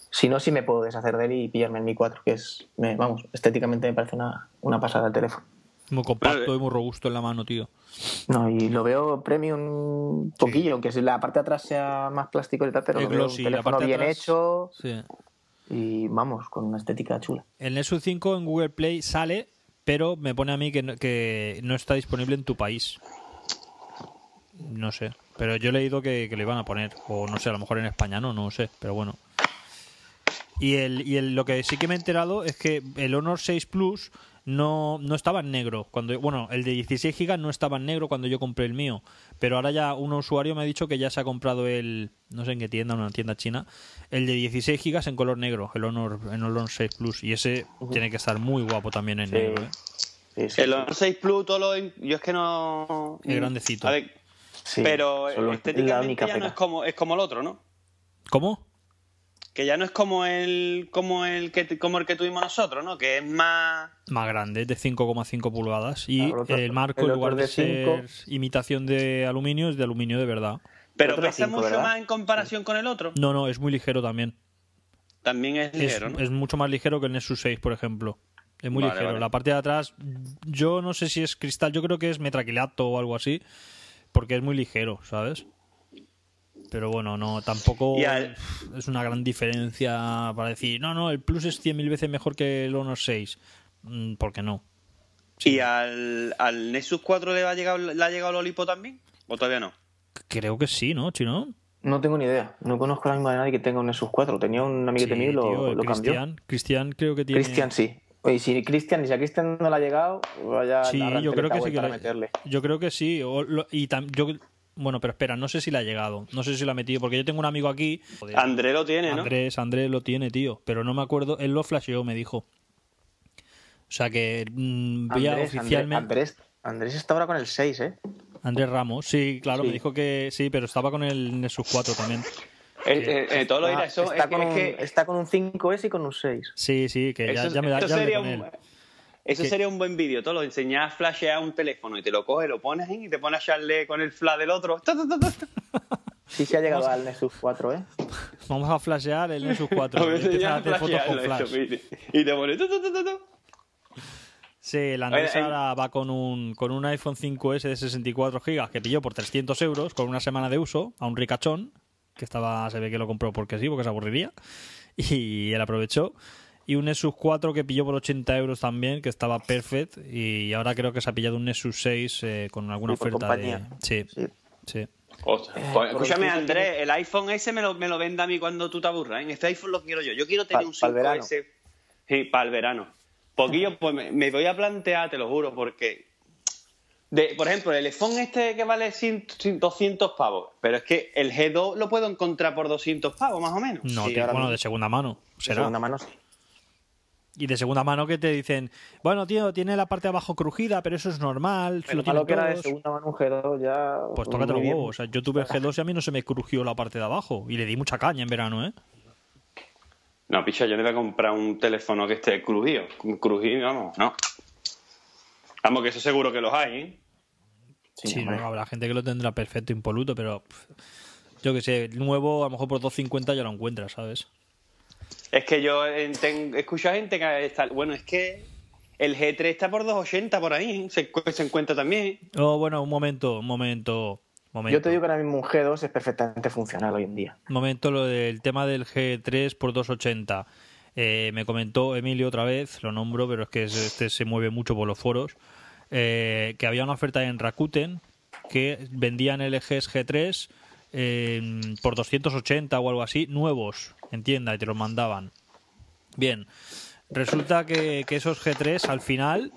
si no, sí me puedo deshacer de él y pillarme el Mi 4, que es, me- vamos, estéticamente me parece una, una pasada el teléfono. Muy compacto y muy robusto en la mano, tío. No, y lo veo premium un poquillo, aunque si la parte de atrás sea más plástico y tal, pero Es lo veo glossy, un la teléfono parte de bien atrás- hecho Sí. y vamos, con una estética chula. El Nexus 5 en Google Play sale, pero me pone a mí que no, que no está disponible en tu país. No sé. Pero yo he leído que, que lo iban a poner. O no sé, a lo mejor en España no, no sé. Pero bueno. Y, el, y el- lo que sí que me he enterado es que el Honor 6 Plus no, no estaba en negro. cuando Bueno, el de 16 GB no estaba en negro cuando yo compré el mío. Pero ahora ya un usuario me ha dicho que ya se ha comprado el. No sé en qué tienda, una tienda china. El de 16 GB en color negro, el Honor, el Honor 6 Plus. Y ese tiene que estar muy guapo también en Sí. negro. ¿eh? Sí, sí, El. Honor 6 Plus, todo lo. Yo es que no. Es grandecito. A ver, Sí, pero estéticamente ya no es como, es como el otro, ¿no? ¿Cómo? Que ya no es como el como el que como el que tuvimos nosotros, ¿no? Que es más Más grande, es de 5,5 pulgadas. Y Claro, el otro- el marco, el en lugar de ser imitación de aluminio, es de aluminio de verdad. pero pesa cinco, mucho ¿verdad? más en comparación con el otro. No, no, es muy ligero también. También es Es, ligero, ¿no? es mucho más ligero que el Nexus 6, por ejemplo. Es muy Vale, ligero. vale. La parte de atrás, yo no sé si es cristal, yo creo que es metraquilato o algo así, porque es muy ligero, ¿sabes? Pero bueno, no, tampoco al- es una gran diferencia para decir, no, no, el Plus es 100.000 veces mejor que el Honor 6. Mm, ¿Por qué no? ¿Y al, al Nexus 4 le ha llegado le ha llegado el Olipo también? ¿O todavía no? Creo que sí, ¿no, Chino? No tengo ni idea. No conozco la misma de nadie que tenga un Nexus 4. Tenía un amiguete Sí, mío y lo, tío, lo cambió. Cristian, Cristian creo que tiene... Cristian sí. Oye, si Cristian, y si a Cristian no le ha llegado, vaya Sí, a yo creo que sí que meterle. Yo creo que sí. o lo- y tam- yo, bueno, pero espera, no sé si la ha llegado. No sé si la ha metido, porque yo tengo un amigo aquí. Joder, André lo tiene, ¿no? Andrés, Andrés lo tiene, tío. Pero no me acuerdo. Él lo flasheó, me dijo. O sea que mm, Andrés, oficialmente. Andrés, Andrés está ahora con el 6, ¿eh? Andrés Ramos, sí, claro, Sí. me dijo que sí, pero estaba con el Nexus 4 también. Eh, eh, eh, todo lo eso. está, es que- con es un, que está con un 5S y con un 6. Sí, sí, que ya, eso, ya me da eso ya hablé sería un, eso Que- sería un buen vídeo. Todo lo enseñas a flashear un teléfono y te lo coges, lo pones y te pones a echarle con el flash del otro. Sí se ha llegado al Nexus 4, ¿eh? Vamos a flashear el Nexus 4. A veces Empiezan ya a hacer fotos con flashearlo, flash. eso, y te pones. Sí, el Andrés ahora va con un, con un iPhone 5S de 64 GB que pilló por 300 euros con una semana de uso a un ricachón que estaba, se ve que lo compró porque sí, porque se aburriría y él aprovechó. Y un Nexus 4 que pilló por 80 euros también, que estaba perfect. Y ahora creo que se ha pillado un Nexus 6 eh, con alguna Sí, oferta de. Sí, Sí. sí. Eh, escúchame, Andrés, el iPhone ese me lo, me lo vende a mí cuando tú te aburras. ¿eh? Este iPhone lo quiero yo. Yo quiero tener Pa- un pa'l verano. 5S. Sí, para el verano. Poquillo, pues me, me voy a plantear, te lo juro, porque. De, por ejemplo, el iPhone este que vale 100, 200 pavos. Pero es que el G2 lo puedo encontrar por 200 pavos, más o menos. No, Sí, tío, bueno, de segunda mano. De Será. segunda mano, sí. Y de segunda mano que te dicen, bueno, tío, tiene la parte de abajo crujida, pero eso es normal. Pero lo malo que era de todos". segunda mano un G2 ya... Pues tócate los huevos. O sea, yo tuve el G2 y a mí no se me crujió la parte de abajo. Y le di mucha caña en verano, ¿eh? No, picha, yo no voy a comprar un teléfono que esté crujido. Crujido, vamos, no. Vamos, que eso seguro que los hay, ¿eh? Sí, no, habrá gente que lo tendrá perfecto, impoluto, pero pff, yo que sé, el nuevo a lo mejor por 250 ya lo encuentras, ¿sabes? Es que yo escucho a gente que está. Bueno, es que el G3 está por 280 por ahí, se, encu- se encuentra también. Oh, bueno, un momento, un momento, momento. Yo te digo que ahora mismo un G2 es perfectamente funcional hoy en día. Un momento lo del tema del G3 por 280. Eh, me comentó Emilio otra vez, lo nombro, pero es que es- este se mueve mucho por los foros, eh, que había una oferta en Rakuten que vendían LGs G3 eh, por 280 o algo así, nuevos, en tienda, y te los mandaban. Bien, resulta que, que esos G3 al final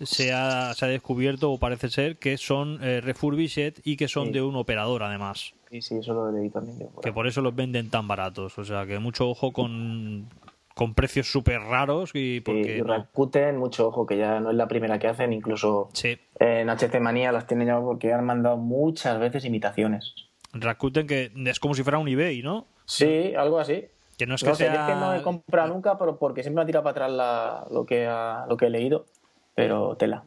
se ha, se ha descubierto, o parece ser, que son eh, refurbished y que son Sí. de un operador, además. Sí, sí, eso lo leí también. yo por Que por eso los venden tan baratos. O sea, que mucho ojo con, con precios súper raros y Sí, porque y no. Rakuten, mucho ojo, que ya no es la primera que hacen, incluso Sí. en HC Manía las tienen ya porque han mandado muchas veces imitaciones. Rakuten que es como si fuera un eBay, ¿no? Sí, algo así. Que no es que No sé, yo sea... es que no he comprado nunca pero porque siempre me ha tirado para atrás la- lo, que ha- lo que he leído, pero tela.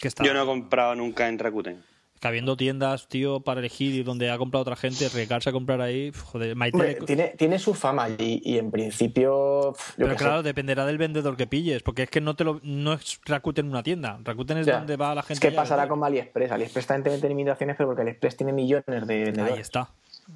que está... Yo no he comprado nunca en Rakuten. Que habiendo tiendas, tío, para elegir y donde ha comprado otra gente, arriesgarse a comprar ahí, joder, Maite Hombre, le- tiene, tiene su fama y, y en principio. yo Pero sé. claro, dependerá del vendedor que pilles, porque es que no te lo, no es Rakuten una tienda. Rakuten es Ya. donde va la Es gente. que ya a pasará como AliExpress. AliExpress también te vende imitaciones, pero porque AliExpress tiene millones de Ahí está.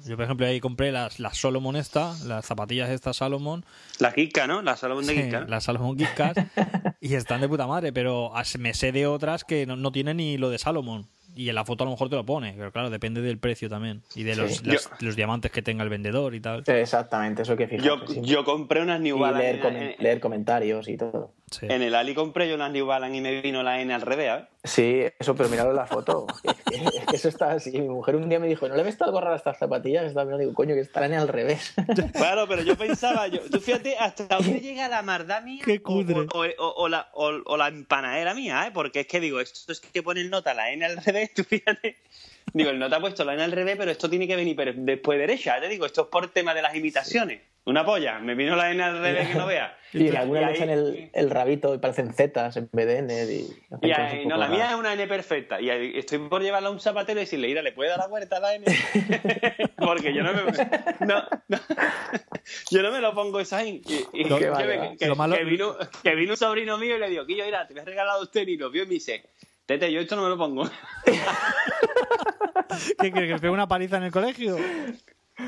Yo, por ejemplo, ahí compré las, las Solomon esta, las zapatillas estas Salomon, La Kika, ¿no? La Salomón de Sí, Kika. las Salomon Geekcast, y están de puta madre, pero me sé de otras que no, no tienen ni lo de Salomon. Y en la foto a lo mejor te lo pone, pero claro, depende del precio también. Y de los, Sí. las- los diamantes que tenga el vendedor y tal. Exactamente, eso hay que fijarse. Yo, sí. yo compré unas New Y Balance. leer comentarios y todo. Sí. en el Ali compré yo unas New Balance y me vino la N al revés, ¿eh? Sí, eso, pero mirad la foto. Es que- eso está así. Mi mujer un día me dijo, ¿no le ves algo raro a estas zapatillas? Estaba mirando digo, coño, que estarán al revés. Claro, pero yo pensaba, yo, tú fíjate hasta dónde llega la mardá mía Qué o- cutre. O, o- o la, o, o la empanadera mía, ¿eh? Porque es que digo, esto es que pone el nota la N al revés, tú fíjate. Digo, el nota ha puesto la N al revés, pero esto tiene que venir después derecha. Te digo, esto es por tema de las imitaciones. Una polla, me vino la N al revés que no vea. Y en algunas le echan el, el rabito y parecen zetas en vez de N. Y, y ahí- no, la mía es una N perfecta. Y ahí estoy por llevarla a un zapatero y decirle, mira, ¿le puede dar la vuelta a la N? Porque yo no me, no, no. yo no me lo pongo esa. Y, y que, que- que- malo- vino, que vino un sobrino mío y le digo, Quillo, mira, te me has regalado usted y lo vio y me dice, Tete, yo esto no me lo pongo. ¿Qué crees? ¿Que le pega una paliza en el colegio?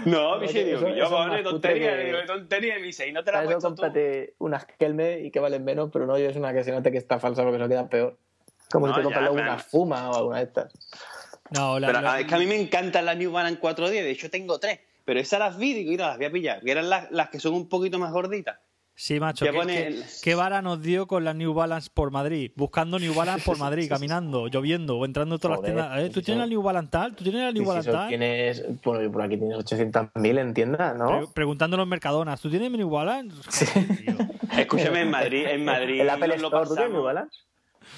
No, digo, que yo, más tontería, que- digo, tontería, y me dice, y no te la puesto tú. cómprate unas Kelme y que valen menos, pero no es una que se note que está falsa porque eso queda peor. Como No, si te compras una Fuma o alguna de estas. No, la, Pero la- ah, es que a mí me encantan las New Balance 410, de hecho tengo tres. Pero esas las vi, digo, mira, las voy a pillar, que eran las, las que son un poquito más gorditas. Sí, macho. ¿Qué, pone qué- el- qué vara nos dio con las New Balance por Madrid? Buscando New Balance por Madrid, caminando, lloviendo o entrando en todas Joder, las tiendas. Eh, ¿Tú tienes la New Balance tal? ¿Tú tienes la New Y si Balance tal? tienes, bueno, por aquí tienes 800.000 en tiendas, ¿no? Pre- preguntando en los Mercadonas, ¿tú tienes mi New Balance? Joder. Escúchame, en Madrid, en Madrid. El Apple Store, ¿tú tienes pasamos. New Balance?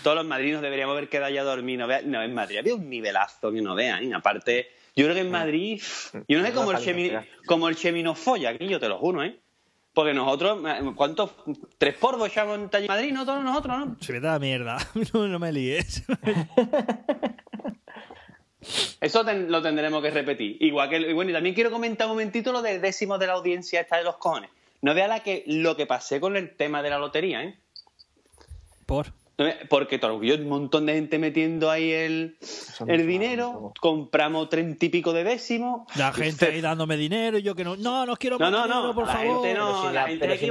Todos los madrinos deberíamos haber quedado ya a dormir. No, vea- no, en Madrid había un nivelazo que no vean. Aparte, yo creo que en Madrid. Yo no sé No cómo el, Chemi, como el folla aquí, yo te lo juro, ¿eh? Porque nosotros, ¿cuántos? Tres porvos echamos en Taller Madrid, ¿no? Todos nosotros, ¿no? Se vete a la mierda. No, no me líes. Eso ten- lo tendremos que repetir. Igual que, y bueno, y también quiero comentar un momentito lo del décimo de la audiencia esta de los cojones. No vea la que, lo que pasé con el tema de la lotería, ¿eh? Por. Porque todo, yo, un montón de gente metiendo ahí el, el dinero, compramos treinta y pico de décimos. La gente ahí dándome dinero y yo que no. No, no quiero No, más no, dinero, no, por la favor. gente no, Pero si la la- gente la ahí-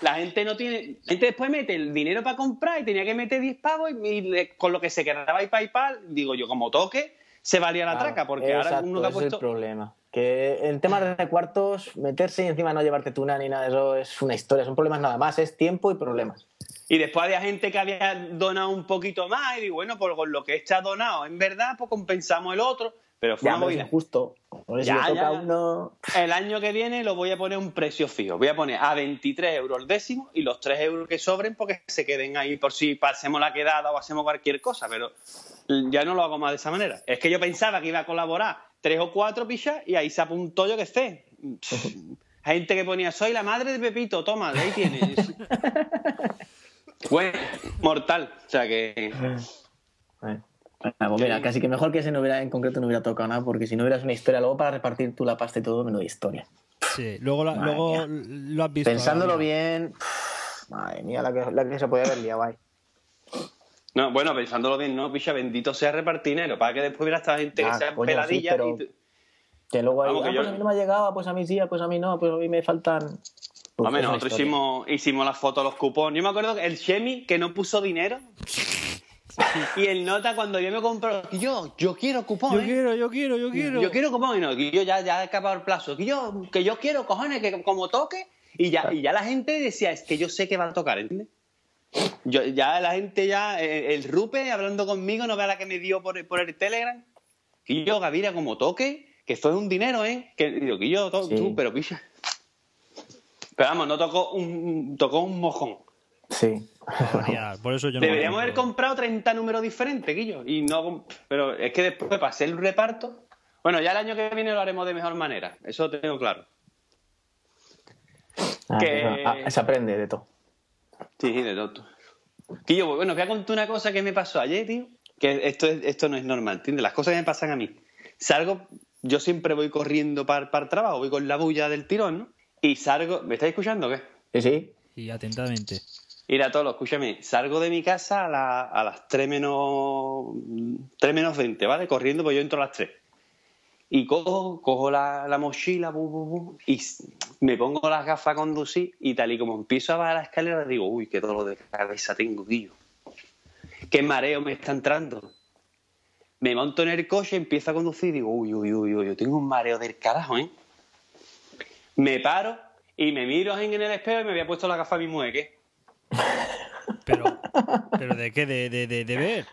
la no tiene, la gente después mete el dinero para comprar y tenía que meter 10 pavos y, y le- con lo que se quedaba ahí PayPal, digo yo, como toque, se valía la Claro, traca, porque ahora uno que ha ese es el puesto... problema. Que en temas de cuartos, meterse y encima no llevarte tuna ni nada de eso es una historia, son problemas nada más, es tiempo y problemas. Y después había gente que había donado un poquito más y digo, bueno, pues con lo que está donado, en verdad, pues compensamos el otro, pero fue Ya, una pero injusto. Por ya. uno. El año que viene lo voy a poner un precio fijo. Voy a poner a 23 euros el décimo y los 3 euros que sobren porque se queden ahí por si pasemos la quedada o hacemos cualquier cosa. Pero ya no lo hago más de esa manera. Es que yo pensaba que iba a colaborar tres o cuatro pichas y ahí se apuntó yo que esté. Gente que ponía, soy la madre de Pepito, toma, ahí tienes. bueno, mortal. O sea que... Eh. Ah, pues mira, casi que mejor que ese no hubiera, en concreto no hubiera tocado nada, porque si no hubieras una historia luego para repartir tú la pasta y todo, menuda historia. Sí, luego, la- luego lo has visto. Pensándolo bien, pff, madre mía, la que, la que se podía haber liado ahí. No, bueno, pensándolo bien, no, picha, bendito sea repartinero, para que después hubiera esta gente que Ah, sean coño, sí, peladillas pero- y... Que luego Vamos, que ah, yo- pues a mí no me ha llegado, pues a mí sí, ah, pues a mí no, pues a mí me faltan. Uf, Hombre, nosotros historia. hicimos, hicimos la foto de los cupones. Yo me acuerdo que el Chemi que no puso dinero. Y el nota cuando yo me compró, yo, yo quiero Yo cupones. quiero, yo quiero, yo quiero. Yo quiero cupones. Y no, que yo ya, ya he acabado el plazo. Que yo, que yo quiero cojones, que como toque. Y ya, y ya la gente decía, es que yo sé que va a tocar, ¿entiendes? Yo, ya la gente ya, eh, el Rupe hablando conmigo, no vea la que me dio por, por el Telegram. Y yo, Gavira, como toque, que esto es un dinero, ¿eh? Que digo, que yo, to- Sí. tú, pero picha. Pero vamos, no tocó un, tocó un mojón. Sí. Para. Por eso yo no Deberíamos haber comprado 30 números diferentes, Guillo. Y no, pero es que después para hacer el reparto. Bueno, ya el año que viene lo haremos de mejor manera. Eso lo tengo claro. Ah, Que- eso- ah, se aprende de todo. Sí, sí, de todo. Quillo, pues, bueno, os voy a contar una cosa que me pasó ayer, tío. Que esto, es- esto no es normal, ¿entiendes? Las cosas que me pasan a mí. Salgo, yo siempre voy corriendo para el trabajo, voy con la bulla del tirón, ¿no? Y salgo, ¿me estáis escuchando o qué? Sí, sí. Y atentamente. Mira, Tolo, escúchame, salgo de mi casa a, la- a las 3 menos, 3 menos 20, ¿vale? Corriendo, pues yo entro a las 3. Y cojo, cojo la, la mochila, bu, bu, bu, y me pongo las gafas a conducir y tal y como empiezo a bajar la escalera digo, uy, qué dolor de cabeza tengo, Guillo. Qué mareo me está entrando. Me monto en el coche, empiezo a conducir y digo, uy, uy, uy, uy, yo tengo un mareo del carajo, ¿eh? Me paro y me miro en el espejo y me había puesto la gafa a mi mueque. Pero, ¿pero de qué? ¿De, de, de, de ver?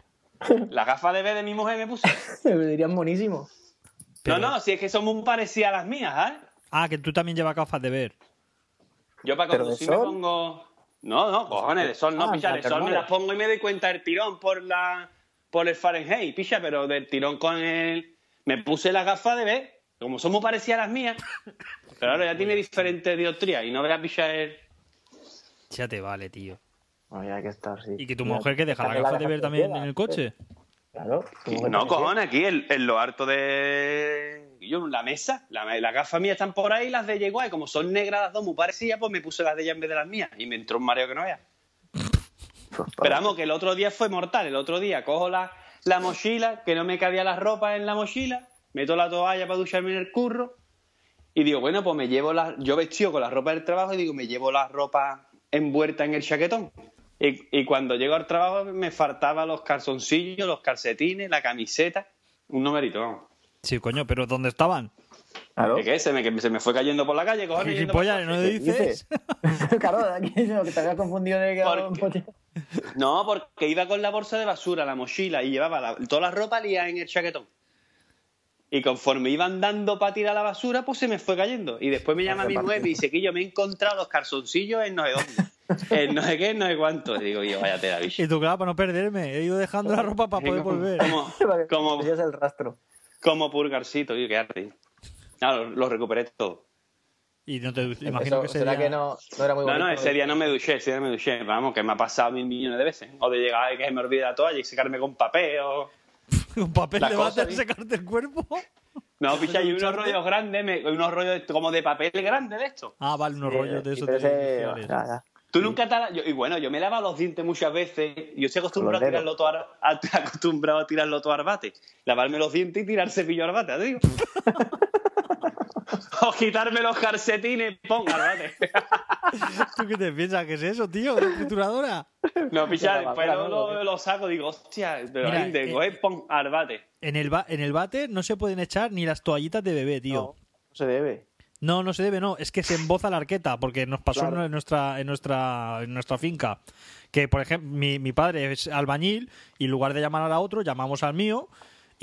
La gafa de B de mi mujer me puse. Me dirían buenísimo. Pero- No, no, si es que son muy parecidas a las mías, ¿eh? Ah, que tú también llevas gafas de ver. Yo para ¿Pero de conducir me pongo. No, no, cojones, de sol no, Ah, picha, de sol me las pongo y me doy cuenta del tirón por la por el Fahrenheit, picha, pero del tirón con el. Me puse la gafa de B, como son muy parecidas a las mías. Pero ahora ya tiene diferentes dioptrías y no veas picha el. Ya te vale, tío. Oye, hay que estar, sí. ¿Y que tu Mira, mujer que deja saque gafas de ver también en el coche? Claro. No, cojones, aquí en, en lo harto de. Yo, la mesa, la, las gafas mías están por ahí, las de Yeguay, como son negras las dos muy parecidas, pues me puse las de ella en vez de las mías y me entró un mareo que no. Pues, Pero vamos, que el otro día fue mortal. El otro día cojo la, la mochila, que no me cabía la ropa en la mochila, meto la toalla para ducharme en el curro y digo, bueno, pues me llevo la... Yo vestido con la ropa del trabajo y digo, me llevo la ropa envuelta en el chaquetón. Y, y cuando llego al trabajo me faltaban los calzoncillos, los calcetines, la camiseta. Un numerito, vamos. Sí, coño, pero ¿dónde estaban? Claro. ¿Qué, qué? Se me, que se me fue cayendo por la calle, cojones. por- Gilipollas, ¿no ¿Qué dices? claro, aquí lo que te había confundido de que ¿Por era un qué? coche. No, porque iba con la bolsa de basura, la mochila, y llevaba la- toda la ropa liada en el chaquetón. Y conforme iba andando para tirar la basura, pues se me fue cayendo. Y después me llama mi mujer y me dice que yo me he encontrado los calzoncillos en no sé dónde. En no sé qué, en no sé cuánto. Y digo, yo, váyate la bicha. Y tú, claro, para no perderme. He ido dejando la ropa para poder como, volver. como, como, pilles el rastro. como purgarcito, tío, qué arte. Claro, lo, lo recuperé todo. Y no te imagino Eso, que será sería... que no, no era muy No, no, ese día no me duché, ese día me duché. Vamos, que me ha pasado mil millones de veces. O de llegar y que se me olvide la toalla y secarme con papel o... un papel de cosas, váter secarte el cuerpo. No, picha, hay unos rollos grandes, me- unos rollos como de papel grande de esto. Ah, vale, unos Sí, rollos de sí, esos ya, ya. Tú nunca te has- yo- Y bueno, yo me lavo los dientes muchas veces. Yo estoy acostumbrado a Con los tirarlo todo a, a- acostumbrado a tirarlo todo a arbate. Lavarme los dientes y tirar cepillo a arbate, te digo. o quitarme los calcetines, pon arbate. ¿Tú qué te piensas? ¿Qué es eso, tío? ¿Una trituradora? no, picha, La lavadora, lo, ¿no? lo- lo saco digo, hostia, pero Mira, ahí de eh, pon arbate. En el, ba- en el váter no se pueden echar ni las toallitas de bebé, tío. No, no se debe. No, no se debe, no. Es que se emboza la arqueta, porque nos pasó Claro. en, nuestra, en, nuestra, en nuestra finca. Que, por ejemplo, mi, mi padre es albañil y en lugar de llamar a otro, llamamos al mío.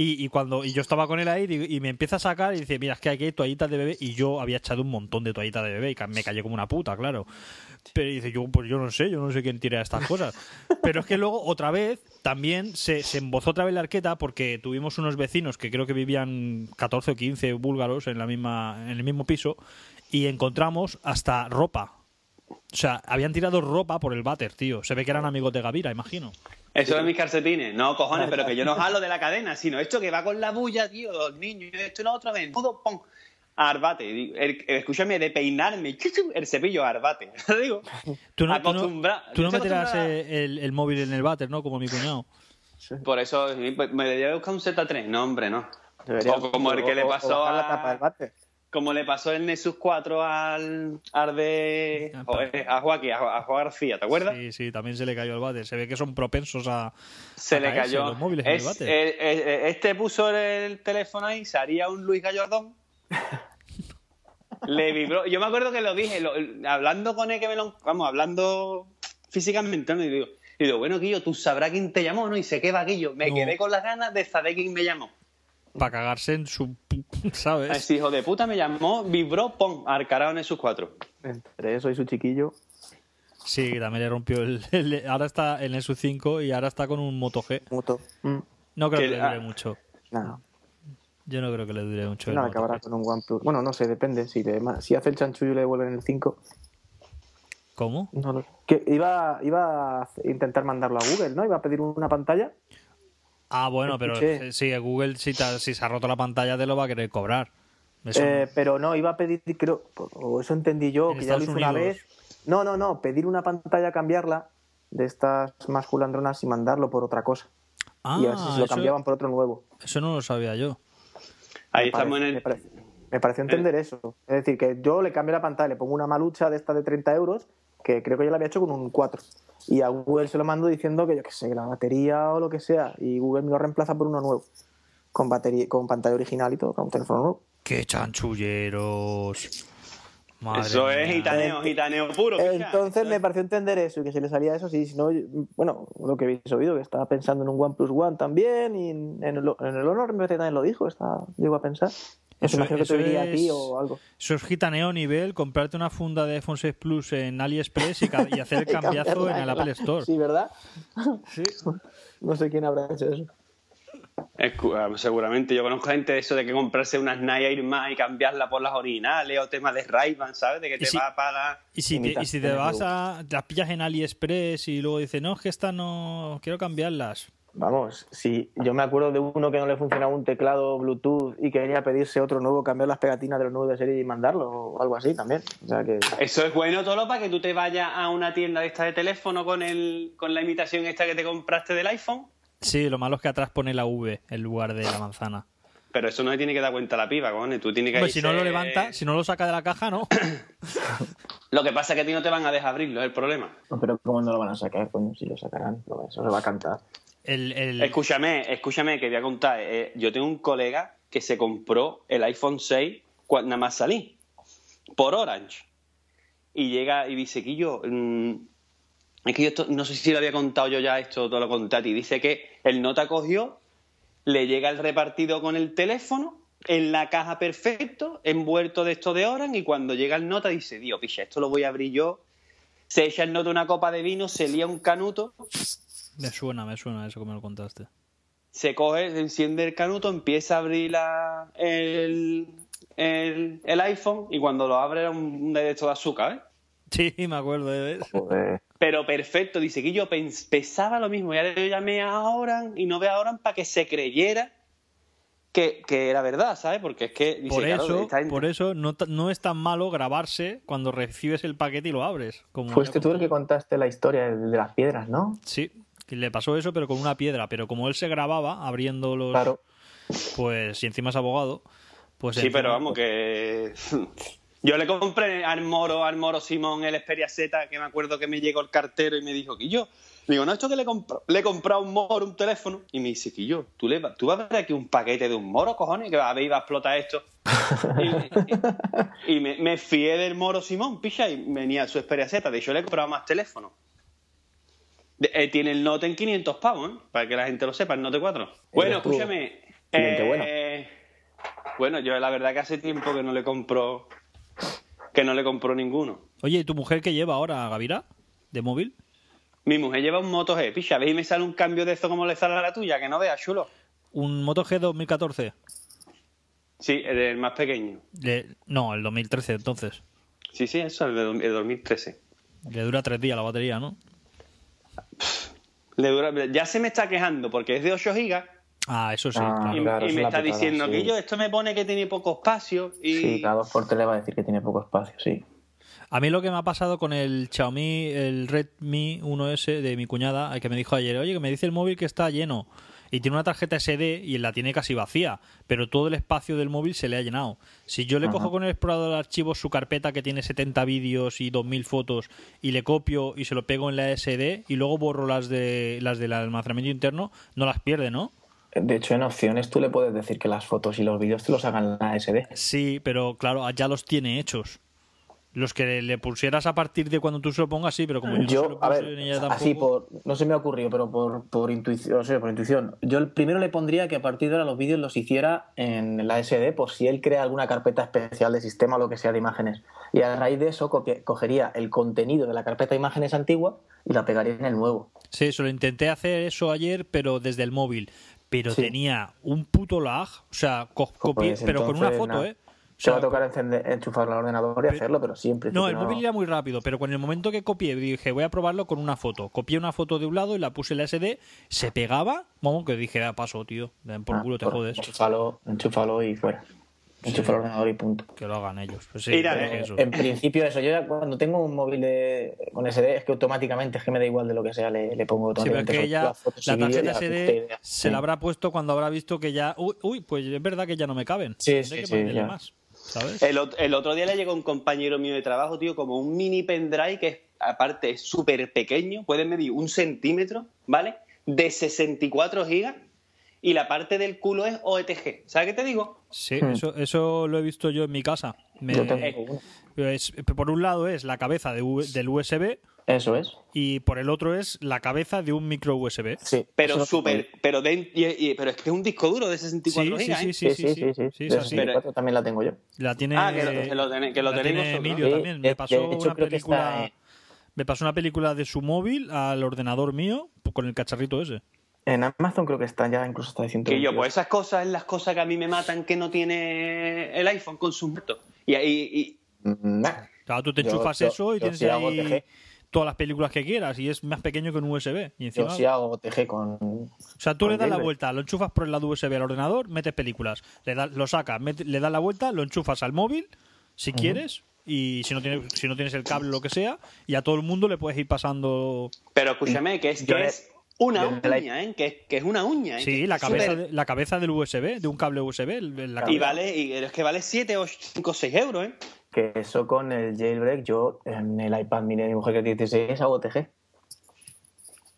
Y, y cuando y yo estaba con él ahí y, y me empieza a sacar y dice, mira, es que aquí hay toallitas de bebé. Y yo había echado un montón de toallitas de bebé y me cayó como una puta, claro. Pero dice, yo, pues yo no sé, yo no sé quién tira estas cosas. Pero es que luego, otra vez, también se, se embozó otra vez la arqueta porque tuvimos unos vecinos que creo que vivían 14 o 15 búlgaros en, la misma, en el mismo piso y encontramos hasta ropa. O sea, habían tirado ropa por el váter, tío. Se ve que eran amigos de Gavira, imagino. Eso de mis calcetines. No, cojones, pero que yo no jalo de la cadena, sino esto que va con la bulla, tío, los niños, esto y lo otro, ven, todo, pon, arbate. Escúchame, de peinarme, el cepillo, arbate. Te digo, Tú no, tú no- tú no meterás el, el móvil en el váter, ¿no? Como mi cuñado. Por eso pues, me debería buscar un Z3. No, hombre, no. Debería- O como el que le o- o pasó a- la tapa del bate. Como le pasó el Nexus 4 al, al de. Ah, a Joaquín, a, Juan García, ¿te acuerdas? Sí, sí, también se le cayó el váter. Se ve que son propensos a. Se a le cayó. los móviles en el eh, este puso el teléfono ahí, se haría un Luis Gallardón. Le vibró. Yo me acuerdo que lo dije, lo- hablando con él, que me lo. Vamos, hablando físicamente, ¿no? Y digo, y digo, bueno, Guillo, tú sabrás quién te llamó, ¿no? Y se queda Guillo. Me No. quedé con las ganas de saber quién me llamó. Para cagarse en su... ¿Sabes? Ese hijo de puta me llamó, vibró, pum, arcarado en esos cuatro. Entre eso y su chiquillo. Sí, que también le rompió el, el- Ahora está en el SU5 y ahora está con un Moto G. Moto. Mm, No creo Que- que le dure ah. mucho. nada. Yo no creo que le dure mucho Moto acabará con un OnePlus. Bueno, no sé, depende. Si, le- si hace el chanchullo y le devuelven el 5. ¿Cómo? No que iba, iba a intentar mandarlo a Google, ¿no? Iba a pedir una pantalla. Ah, bueno, pero Escuché. eh, sí, Google si, te- si se ha roto la pantalla te lo va a querer cobrar. Eso- Eh, pero no, iba a pedir, creo, o eso entendí yo, En que ya lo hizo una vez. No, no, no, pedir una pantalla, cambiarla de estas más culandronas y mandarlo por otra cosa. ah, y a ver si se lo eso, cambiaban por otro nuevo. eso no lo sabía yo. Ahí Me estamos parece- en Me, el. parece- me pareció entender eso. Es decir, que yo le cambio la pantalla, le pongo una malucha de esta de 30 euros, que creo que yo la había hecho con un 4. Y a Google se lo mando diciendo que yo qué sé, que la batería o lo que sea. Y Google me lo reemplaza por uno nuevo. Con batería, con pantalla original y todo, con un teléfono nuevo. ¡Qué chanchulleros! Madre Eso es gitaneo, gitaneo puro. Entonces me pareció entender eso y que si le salía eso, sí, si no, bueno, lo que habéis oído, que estaba pensando en un OnePlus One también y en, en el, en el Honor me parece que también lo dijo, estaba, llegó a pensar. Eso, Eso- imagino que eso te diría es- o algo. Eso es gitaneo nivel, comprarte una funda de iPhone 6 Plus en AliExpress y, hacer el cambiazo en el. Apple Store. Sí, ¿verdad? Sí. No sé quién habrá hecho eso. Es ah, seguramente yo conozco gente de eso de que comprarse unas Nike Air Max y cambiarla por las originales o temas de ray ¿sabes? De que te si- va para... Y si, te, y si te vas a. Las pillas en AliExpress y luego dices, no, es que esta no. Quiero cambiarlas. Vamos, si yo me acuerdo de uno que no le funcionaba un teclado Bluetooth y quería pedirse otro nuevo, cambiar las pegatinas de los nuevos de serie y mandarlo o algo así también. O sea que Eso es bueno todo para que tú te vayas a una tienda de esta de teléfono con el con la imitación esta que te compraste del iPhone, Sí, lo malo es que atrás pone la V en lugar de la manzana. pero eso no se tiene que dar cuenta la piba, cojones. Tú tienes que Hombre, si no lo levanta, si no lo saca de la caja, no. Lo que pasa es que a ti no te van a dejar abrirlo, es el problema. No, pero ¿cómo no lo van a sacar? Coño, si lo sacarán, no, eso se va a cantar. Escúchame, escúchame, que voy a contar. eh, yo tengo un colega que se compró el iPhone 6 cuando nada más salí, por Orange. Y llega y dice que mm, es que yo esto- no sé si lo había contado yo ya esto, todo lo conté a ti. Dice que el nota cogió, le llega el repartido con el teléfono, en la caja perfecto, envuelto de esto de Orange, y cuando llega el nota dice, Dios, picha, esto lo voy a abrir yo. Se echa el nota una copa de vino, se lía un canuto Me suena, me suena eso que me lo contaste. se coge, se enciende el canuto, empieza a abrir la, el, el, el iPhone y cuando lo abre era un de esto de azúcar, ¿eh? Sí, me acuerdo de eso. Joder. Pero perfecto, dice que yo pens- pensaba lo mismo, ya le llamé a Oran y no ve a Oran para que se creyera que, que era verdad, ¿sabes? Porque es que dice, Por claro, eso, gente- por eso no, no es tan malo grabarse cuando recibes el paquete y lo abres. Como Fuiste ya tú el que contaste la historia de las piedras, ¿no? Sí, que le pasó eso, pero con una piedra. Pero como él se grababa abriendo los. Claro. Pues, y encima es abogado, pues. Sí, encima- pero vamos, que. Yo le compré al moro, al moro Simón el Xperia Z, que me acuerdo que me llegó el cartero y me dijo que yo. Digo, no, esto que le, compro- le he comprado un moro, un teléfono. Y me dice que yo, ¿tú, le, va- tú vas a ver aquí un paquete de un moro, cojones, que va a ver y va a explotar esto. y y- y me, me fié del moro Simón, picha, y venía su Xperia Z. De hecho, le he comprado más teléfonos. Eh, tiene el Note en 500 pavos, ¿eh? Para que la gente lo sepa, el Note 4. Bueno, escúchame. bueno. eh, bueno, yo la verdad que hace tiempo que no le compro que no le compro ninguno. Oye, ¿y tu mujer qué lleva ahora, Gavira? ¿De móvil? Mi mujer lleva un Moto G, picha, ¿veis? Y me sale un cambio de esto como le sale a la tuya, que no veas, chulo. ¿Un Moto G 2014? Sí, el, más pequeño. No, el 2013, entonces. Sí, sí, eso, el de el 2013. Le dura tres días la batería, ¿no? Le dura- ya se me está quejando porque es de 8 gigas Ah, eso sí, Ah, y, claro. me está putada, diciendo sí. que yo esto me pone que tiene poco espacio y Sí, cada dos por le va a decir que tiene poco espacio, sí. A mí lo que me ha pasado con el Xiaomi, el Redmi 1S de mi cuñada, que me dijo ayer, oye, que me dice el móvil que está lleno y tiene una tarjeta SD y la tiene casi vacía, pero todo el espacio del móvil se le ha llenado. Si yo le Ajá. cojo con el explorador de archivos su carpeta que tiene 70 vídeos y 2000 fotos y le copio y se lo pego en la SD y luego borro las de las del almacenamiento interno, no las pierde, ¿no? De hecho, en opciones tú le puedes decir que las fotos y los vídeos te los hagan en la SD. Sí, pero claro, ya los tiene hechos. Los que le pusieras a partir de cuando tú se lo pongas, sí, pero como yo, no se lo a ver, ni ella así por, no se me ha ocurrido, pero por, por intuición, o sea, por intuición. Yo el primero le pondría que a partir de ahora los vídeos los hiciera en la SD por si él crea alguna carpeta especial de sistema o lo que sea de imágenes. Y a raíz de eso cogería el contenido de la carpeta de imágenes antigua y la pegaría en el nuevo. Sí, eso lo intenté hacer eso ayer, pero desde el móvil. Pero Sí. tenía un puto lag, o sea, co- copié, pero con una foto. ¿eh? Se va a tocar encender, enchufarlo al ordenador y Pero- hacerlo, pero siempre. No, el móvil iba muy rápido, pero con el momento que copié, dije, voy a probarlo con una foto. Copié una foto de un lado y la puse en la SD, se pegaba, vamos, que dije, ah, paso, tío, por culo, te jodes. Enchúfalo, enchúfalo y fuera. Enchufa el ordenador y punto. Que lo hagan ellos. Pues sí, Mira, dije eh, eso. En principio eso, yo ya cuando tengo un móvil de- con SD es que automáticamente es que me da igual de lo que sea, le, le pongo Sí, pero que sobre ella, las fotos y la tarjeta SD se la habrá puesto cuando habrá visto que ya, uy, uy, pues es verdad que ya no me caben. Sí, sí, que sí, ya. más, ¿sabes? El, el otro día le llegó un compañero mío de trabajo, tío, como un mini pendrive que es, aparte es súper pequeño, puede medir un centímetro, ¿vale? De 64 gigas y la parte del culo es OETG. ¿Sabes qué te digo? Sí, Hmm. eso, eso lo he visto yo en mi casa. Me- Yo tengo uno. Es- por un lado es la cabeza de U- del USB Eso es. y por el otro es la cabeza de un micro USB. Sí. Pero súper, pero, de- y- y- pero es que es un disco duro de 64 Sí, sí, gigas, sí, ¿eh? sí, Sí, sí, sí. sí. Sí, es De así. 64 también la tengo yo. La tiene, Ah, que lo- que lo tenéis- que lo la tenéis tiene vosotros. Emilio Sí, también. Me pasó hecho, una película. está, eh. Me pasó una película de su móvil al ordenador mío con el cacharrito ese. En Amazon creo que está ya incluso de 128. Que yo, pues esas cosas es las cosas que a mí me matan que no tiene el iPhone con sus muertos. Y ahí, y- nah. Claro, tú te Yo- enchufas yo- eso y yo tienes sí ahí todas las películas que quieras y es más pequeño que un USB. Y Yo encima, sí hago OTG con. O sea, tú le das la vuelta, lo enchufas por el lado USB al ordenador, metes películas, le das, lo sacas, le das la vuelta, lo enchufas al móvil, si quieres, y si no tienes, si no tienes el cable o lo que sea, y a todo el mundo le puedes ir pasando. pero escúchame, que es, Yo que es una yo uña, ¿eh? Que, es- que es una uña, ¿eh? Sí, Que la cabeza, de- la cabeza del USB, de un cable USB. la Y vale, y es que vale 7 o 5 o 6 euros, ¿eh? Que eso con el jailbreak, yo en el iPad mini de mi mujer que tiene 16 hago OTG.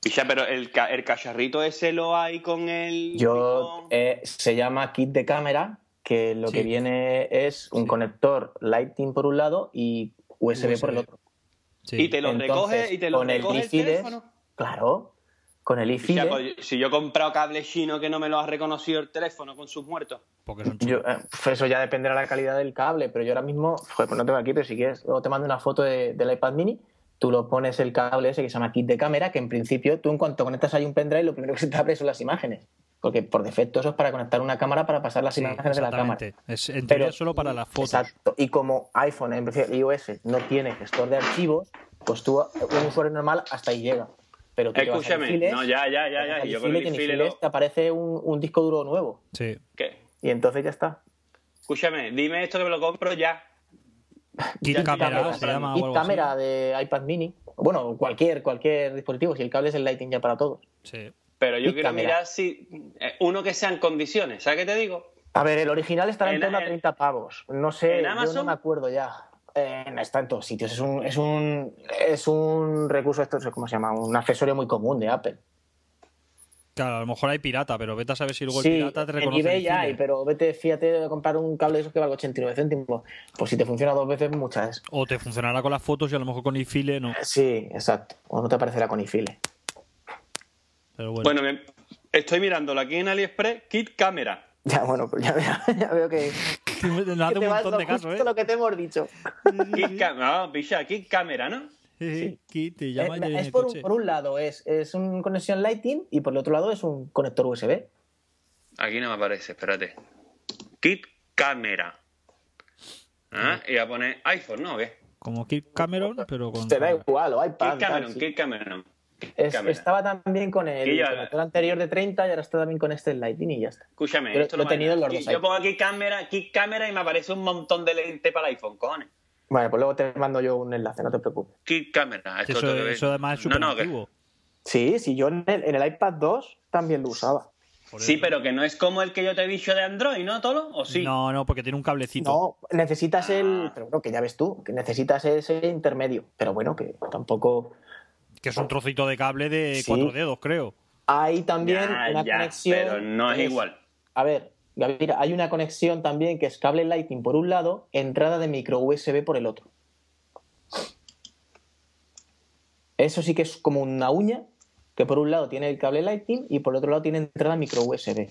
Picha, pero el, ca- el cacharrito ese lo hay con el. Yo eh, se llama kit de cámara, que lo Sí. que viene es un Sí. conector Lightning por un lado y USB, por el otro. Sí. y te lo Entonces, recoge y te lo con el recoge el, iFiles, teléfono. Claro, con el pues, si yo he comprado cable chino que no me lo ha reconocido el teléfono con sus muertos. Porque son Yo, chulos. eh, pues eso ya dependerá de la calidad del cable, pero yo ahora mismo, joder, pues no tengo aquí, pero si quieres, luego te mando una foto de- del iPad mini, tú lo pones el cable ese que se llama kit de cámara, que en principio tú en cuanto conectas ahí un pendrive, lo primero que se te abre son las imágenes. Porque por defecto eso es para conectar una cámara para pasar las Sí, imágenes de la cámara. Es, en teoría Pero- solo para las fotos. Exacto. Y como iPhone, en principio iOS, no tiene gestor de archivos, pues tú, un usuario normal, hasta ahí llega. Pero tú te vas a Escúchame, no, ya, ya, ya, ya. yo con el lo- te aparece un, un disco duro nuevo. Sí. ¿Qué? Y entonces ya está. Escúchame, dime esto que me lo compro ya. Kit cámara se llama. cámara de iPad mini. Bueno, cualquier, cualquier dispositivo, si el cable es el Lightning ya para todos. Sí. Pero yo quiero cámara. mirar si. eh, Uno que sea en condiciones. ¿Sabes qué te digo? A ver, el original estará en, En- torno a en- 30 pavos. No sé, ¿En yo Amazon? no me acuerdo ya. Eh, no está en todos sitios. Es un, es un, es un recurso, esto, ¿cómo se llama? Un accesorio muy común de Apple. Claro, a lo mejor hay pirata, pero vete a saber si luego Sí, el pirata te en reconoce. eBay el ya hay, pero vete, fíjate de comprar un cable de esos que valga 89 céntimos. Pues si te funciona dos veces, muchas. O te funcionará con las fotos y a lo mejor con iFile no. Sí, exacto. O no te aparecerá con iFile. Pero bueno. Bueno, me- estoy mirándolo aquí en AliExpress, Kit Camera. Ya, bueno, pues ya, veo- ya veo que, Nos que hace te un montón de justo caso, ¿eh? lo que te hemos dicho. No, picha, Kit Camera, ¿no? Sí, Kit, te llama Eh, en es por un, por un lado es, es un conexión Lightning y por el otro lado es un conector USB. Aquí no me aparece, espérate. Kit Camera. ¿Ah? Y a poner iPhone, ¿no? ¿O qué? Como Kit Cameron, pero con. Te da igual, o iPad. Kit Cameron. Kit Cameron. Es- estaba también con el conector anterior de 30 y ahora está también con este Lightning y ya está. Escúchame, Pero esto lo he tenido en los dos Yo pongo aquí cámara, Kit Camera y me aparece un montón de lentes para el iPhone, cojones. Vale, pues luego te mando yo un enlace, no te preocupes. Camera. Sí, esto Eso, eso además es súper no. Sí, sí, yo en el, en el iPad 2 también lo usaba. Sí, pero que no es como el que yo te he dicho de Android, ¿no, Tolo? ¿O sí? No, no, porque tiene un cablecito. No, necesitas el. Ah. Pero bueno, que ya ves tú, que necesitas ese intermedio. Pero bueno, que tampoco que es un trocito de cable de cuatro dedos, creo. Hay también una conexión. Pero no es, es igual. A ver, Mira, hay una conexión también que es cable Lightning por un lado, entrada de micro USB por el otro. Eso sí que es como una uña, que por un lado tiene el cable Lightning y por el otro lado tiene entrada micro USB.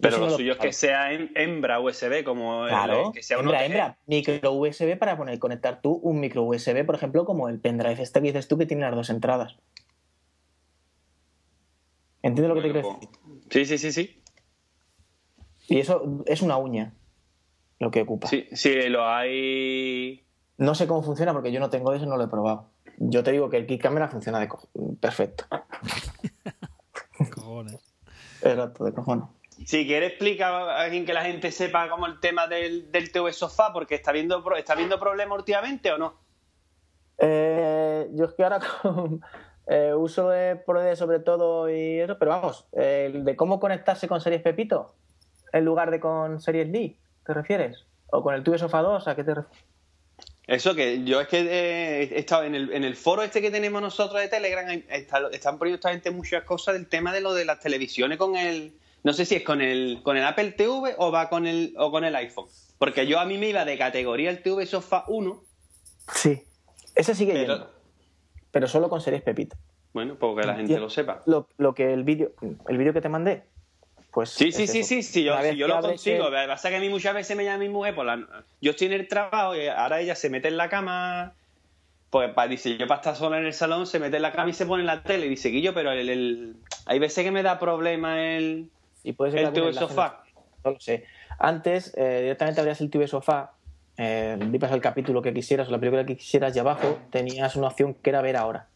Pero lo lo suyo es que sea en hembra USB, como el- Claro, que sea un hembra, hembra. Micro USB para poner conectar tú un micro USB, por ejemplo, como el pendrive este que dices tú que tiene las dos entradas. ¿Entiendes lo que te decir? pues, Sí, sí, sí, sí. Y eso es una uña lo que ocupa. Sí, sí, lo hay. No sé cómo funciona porque yo no tengo eso, no lo he probado. Yo te digo que el Kit Camera funciona de co- perfecto. Cojones. Exacto, de cojones. Si quieres explica a alguien que la gente sepa como el tema del, del TV sofá, porque está viendo está viendo problemas últimamente o no. Eh, yo es que ahora con, eh, uso de ProD sobre todo y eso, pero vamos, el de cómo conectarse con Series Pepito en lugar de con Series Lee, ¿te refieres? ¿O con el Tube Sofa 2? ¿A qué te refieres? Eso que yo es que eh, he estado en el, en el foro este que tenemos nosotros de Telegram, está- están poniendo esta gente muchas cosas del tema de lo de las televisiones con el. No sé si es con el, con el Apple TV o va con el, o con el iPhone. Porque yo a mí me iba de categoría el TV Sofa 1, Sí. Ese sigue pero. yendo, pero solo con Series Pepito. Bueno, porque la gente lo sepa. Lo, lo que el vídeo el vídeo que te mandé, pues Sí, sí, sí, sí, sí, yo, si yo lo consigo. Lo que pasa es que a mí muchas veces me llama mi mujer por la... Yo estoy en el trabajo y ahora ella se mete en la cama, pues pa- dice, yo para estar sola en el salón, se mete en la cama y se pone en la tele. Y dice, Guillo, pero el, el- hay veces que me da problema el, y puede ser que el enlace sofá. No lo sé. Antes, eh, directamente abrías el TV Sofá, eh, vipas el capítulo que quisieras o la película que quisieras y abajo tenías una opción que era ver ahora.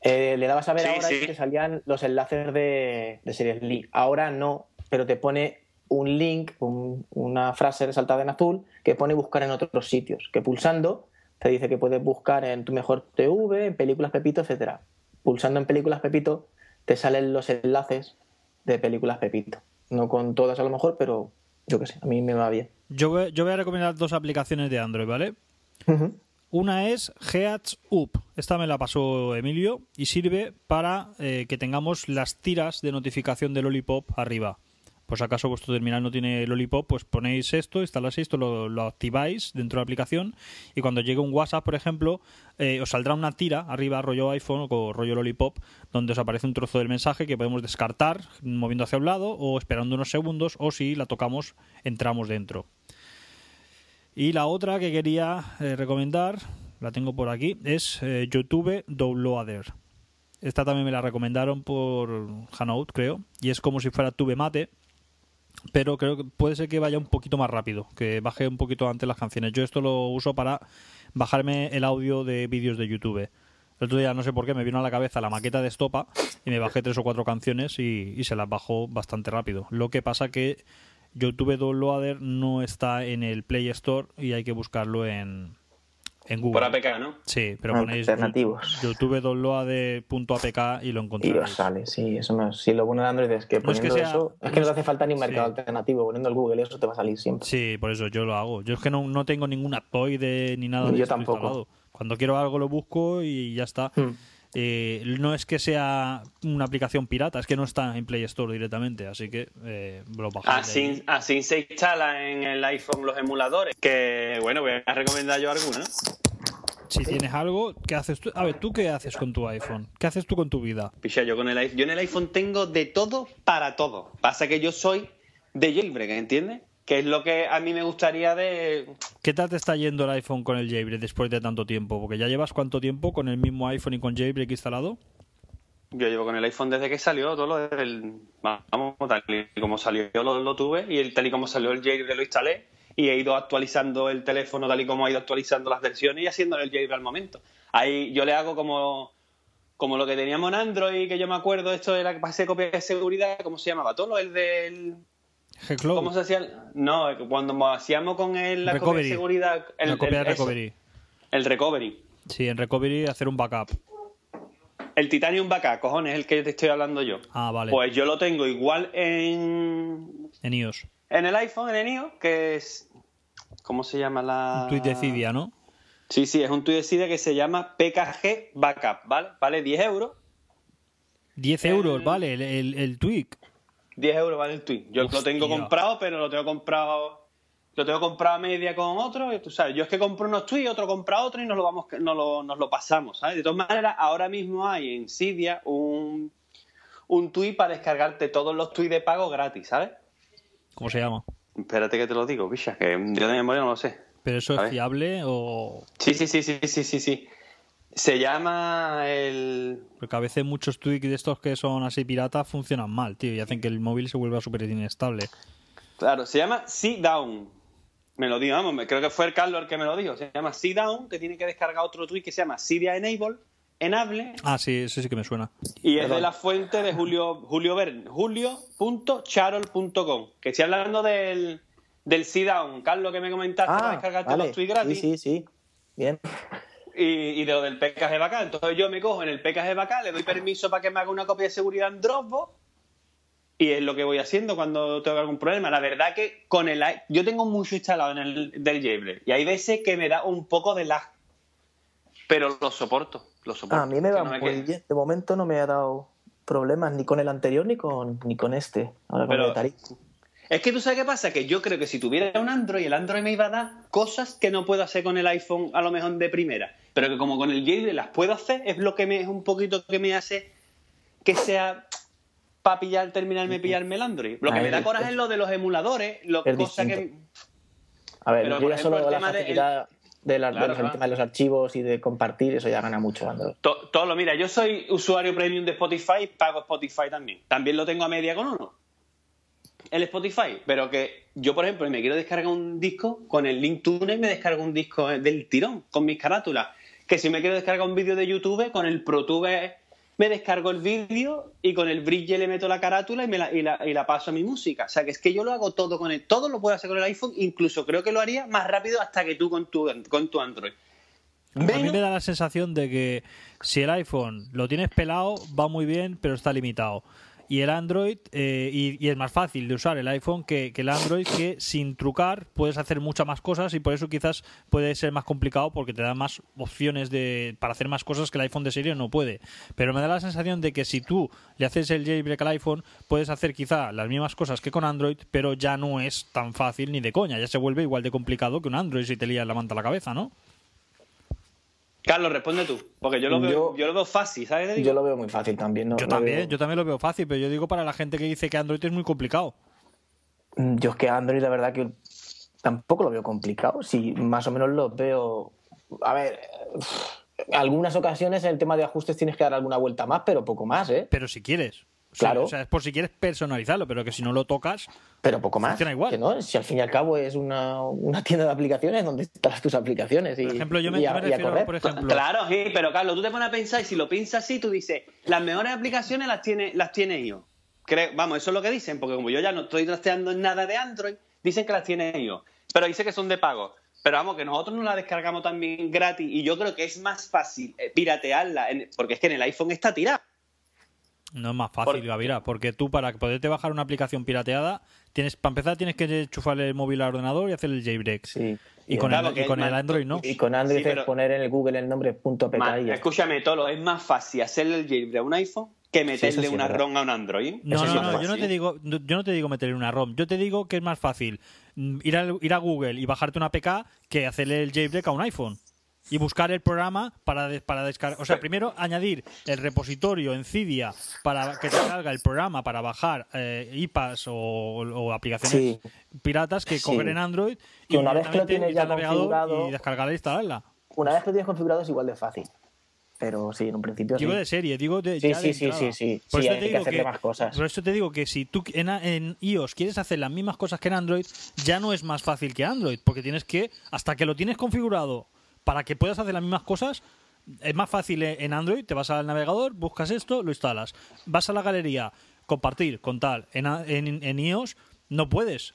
Eh, le dabas a ver Sí, ahora sí. y te salían los enlaces de, de Series Lee. Ahora no, pero te pone un link, un- una frase resaltada en azul que pone buscar en otros sitios. Que pulsando te dice que puedes buscar en tu mejor TV, en películas Pepito, etcétera. Pulsando en películas Pepito te salen los enlaces de películas Pepito. No con todas a lo mejor, pero yo qué sé, a mí me va bien. Yo voy, yo voy a recomendar dos aplicaciones de Android, ¿vale? Una es Heads Up. Esta me la pasó Emilio y sirve para eh, que tengamos las tiras de notificación de Lollipop arriba. Pues acaso vuestro terminal no tiene Lollipop, pues ponéis esto, instaláis esto, lo, activáis dentro de la aplicación y cuando llegue un WhatsApp, por ejemplo, eh, os saldrá una tira arriba rollo iPhone o rollo Lollipop donde os aparece un trozo del mensaje que podemos descartar moviendo hacia un lado o esperando unos segundos o si la tocamos entramos dentro. Y la otra que quería eh, recomendar, la tengo por aquí, es eh, YouTube Downloader. Esta también me la recomendaron por Hanout, creo, y es como si fuera Tube Mate, pero creo que puede ser que vaya un poquito más rápido, que baje un poquito antes las canciones. Yo esto lo uso para bajarme el audio de vídeos de YouTube. El otro día, no sé por qué, me vino a la cabeza la maqueta de Estopa y me bajé tres o cuatro canciones y, y se las bajó bastante rápido. Lo que pasa que YouTube Downloader no está en el Play Store y hay que buscarlo en, en Google. Por APK, ¿no? Sí, pero ponéis Alternativos. YouTube Downloader.apk y lo Y encontraréis. os sale, sí, eso no, sí, lo bueno de Android es que No es que poniendo sea- eso, es que no te no hace falta ni un mercado sí. alternativo, poniendo el Google eso te va a salir siempre. Sí, por eso yo lo hago. Yo es que no, no tengo ningún Android ni nada de Yo esto tampoco. instalado. Cuando quiero algo lo busco y ya está. Hmm. Eh, no es que sea una aplicación pirata, es que no está en Play Store directamente, así que eh, lo ahí. Así, así se instala en el iPhone los emuladores. Que bueno, voy a recomendar yo alguna. Si tienes algo, ¿qué haces tú? A ver, ¿tú qué haces con tu iPhone? ¿Qué haces tú con tu vida? Picha, yo con el iPhone, yo en el iPhone tengo de todo para todo. Pasa que yo soy de jailbreak, ¿entiendes? Que es lo que a mí me gustaría de. ¿Qué tal te está yendo el iPhone con el jailbreak después de tanto tiempo? Porque ya llevas cuánto tiempo con el mismo iPhone y con jailbreak instalado? Yo llevo con el iPhone desde que salió, todo lo del. Vamos, tal y como salió lo, lo tuve, y el, tal y como salió el jailbreak lo instalé, y he ido actualizando el teléfono tal y como ha ido actualizando las versiones y haciéndole el jailbreak al momento. Ahí yo le hago como. Como lo que teníamos en Android, que yo me acuerdo, esto era que pasé copia de seguridad, ¿cómo se llamaba? Todo el del. ¿Cómo se hacía? el- No, cuando hacíamos con el, la copia de seguridad. El, la copia el- de eso, recovery. el recovery. Sí, en recovery hacer un backup. El Titanium Backup, cojones, es el que te estoy hablando yo. Ah, vale. Pues yo lo tengo igual en, En iOS. en el iPhone, en el iOS, que es. ¿Cómo se llama la.? Un tweet de Cydia, ¿no? Sí, sí, es un tweet de Cydia que se llama PKG Backup, ¿vale? Vale 10 euros. 10 El- euros, vale, el, el, el tweak. 10 euros vale el tweet. Yo lo tengo comprado, pero lo tengo comprado. lo tengo comprado a media con otro, y tú sabes, yo es que compro unos tweets, otro compra otro y nos lo vamos, nos lo, nos lo pasamos, ¿sabes? De todas maneras, ahora mismo hay en Cydia un, un tweet para descargarte todos los tweets de pago gratis, ¿sabes? ¿Cómo se llama? Espérate que te lo digo, picha, que yo de memoria no lo sé. ¿Pero eso es fiable o...? Sí, sí, sí, sí, sí, sí, sí. Se llama el... Porque a veces muchos tweaks de estos que son así piratas funcionan mal, tío, y hacen que el móvil se vuelva súper inestable. Claro, se llama Sit Down. Me lo digo, vamos, me- creo que fue el Carlos el que me lo dijo. Se llama Sit Down, que tiene que descargar otro tweet que se llama Cydia Enable, Enable, Ah, sí, eso sí que me suena. y es de la fuente de Julio, Julio Verne, julio.charol.com. Que estoy hablando del, del Sit Down, Carlos, que me comentaste para Ah, descargarte vale. los tweets Sí, gratis. sí, sí. Bien. Y, y de lo del PKG Bacán. Entonces yo me cojo en el PKG Bacán, le doy permiso para que me haga una copia de seguridad en Dropbox. Y es lo que voy haciendo cuando tengo algún problema. La verdad que con el i- yo tengo mucho instalado en el del jailbreak y hay veces que me da un poco de lag. Pero lo soporto, lo soporto. A mí me va no muy bien. De momento no me ha dado problemas ni con el anterior ni con, ni con este. Ahora con el de. Es que tú sabes qué pasa, que yo creo que si tuviera un Android, el Android me iba a dar cosas que no puedo hacer con el iPhone a lo mejor de primera. Pero que como con el jailbreak las puedo hacer, es lo que me es un poquito que me hace que sea para pillar, terminarme, pillarme el Android. Lo que me da coraje es- es lo de los emuladores, lo, es cosas que... distinto. A ver, pero, yo ya ejemplo, solo la de- facilidad de, la- de Claro, los, de los archivos y de compartir, eso ya gana mucho Android. to- todo lo, mira, yo soy usuario premium de Spotify, pago Spotify también. También lo tengo a media con uno. El Spotify, pero que yo, por ejemplo, me quiero descargar un disco, con el link Tuner me descargo un disco del tirón, con mis carátulas. Que si me quiero descargar un vídeo de YouTube, con el ProTube me descargo el vídeo y con el bridge le meto la carátula y, me la, y, la, y la paso a mi música. O sea, que es que yo lo hago todo con el... Todo lo puedo hacer con el iPhone, incluso creo que lo haría más rápido hasta que tú con tu, con tu Android. A mí me da la sensación de que si el iPhone lo tienes pelado, va muy bien, pero está limitado. Y el Android, eh, y, y es más fácil de usar el iPhone que, que el Android, que sin trucar puedes hacer muchas más cosas y por eso quizás puede ser más complicado porque te da más opciones de, para hacer más cosas que el iPhone de serie no puede. Pero me da la sensación de que si tú le haces el jailbreak al iPhone, puedes hacer quizá las mismas cosas que con Android, pero ya no es tan fácil ni de coña. Ya se vuelve igual de complicado que un Android si te lías la manta a la cabeza, ¿no? Carlos, responde tú, porque yo lo veo, Yo- yo, lo veo fácil, ¿sabes? Yo lo veo muy fácil también. ¿no? Yo también, veo- yo también lo veo fácil, pero yo digo para la gente que dice que Android es muy complicado. Mm, Yo es que Android, la verdad que tampoco lo veo complicado. Sí, más o menos lo veo. A ver, en algunas ocasiones en el tema de ajustes tienes que dar alguna vuelta más, pero poco más, ¿eh? Pero si quieres. Claro. O sea, es por si quieres personalizarlo, pero que si no lo tocas, Pero poco más. Funciona igual. Que no, si al fin y al cabo es una, una tienda de aplicaciones donde están tus aplicaciones. Y, por ejemplo, yo me, y yo a, me y a refiero, correr. por ejemplo, Claro, sí, pero Carlos, tú te pones a pensar y si lo piensas así, tú dices, las mejores aplicaciones las tiene, las tiene iOS. Creo, vamos, eso es lo que dicen, porque como yo ya no estoy trasteando en nada de Android, dicen que las tiene iOS. Pero dice que son de pago. Pero vamos, que nosotros no la descargamos también gratis y yo creo que es más fácil eh, piratearla, en- porque es que en el iPhone está tirada. No es más fácil, por- Gavira, porque tú para poderte bajar una aplicación pirateada, tienes para empezar tienes que enchufarle el móvil al ordenador y hacer el jailbreak. Sí. Y con, Claro, el, y con Android no. Y con Android Sí, pero- es poner en el Google el nombre punto .pk Man, y escúchame, Tolo, es más fácil hacerle el jailbreak a un iPhone que meterle sí una verdad. ROM a un Android. No, Eso no, no, es yo no te digo, no- yo no te digo meterle una ROM. Yo te digo que es más fácil mm, ir a, ir a Google y bajarte una PK que hacerle el jailbreak a un iPhone. Y buscar el programa para, para descargar. O sea, primero añadir el repositorio en Cydia para que te salga el programa para bajar eh, IPAs o, o aplicaciones Sí. piratas que Sí. coger en Android. Que una vez que lo tienes ya configurado- Y descargarla e instalarla. Una vez que lo tienes configurado es igual de fácil. Pero sí, en un principio Digo sí. de serie, digo de. Sí, ya de sí, sí, sí, sí. Por Sí, eso hay te que digo hacerle más cosas. Por eso te digo que si tú en, en iOS quieres hacer las mismas cosas que en Android, ya no es más fácil que Android, porque tienes que, hasta que lo tienes configurado para que puedas hacer las mismas cosas, es más fácil en Android, te vas al navegador, buscas esto, lo instalas. Vas a la galería, compartir con tal. En, en, en iOS no puedes.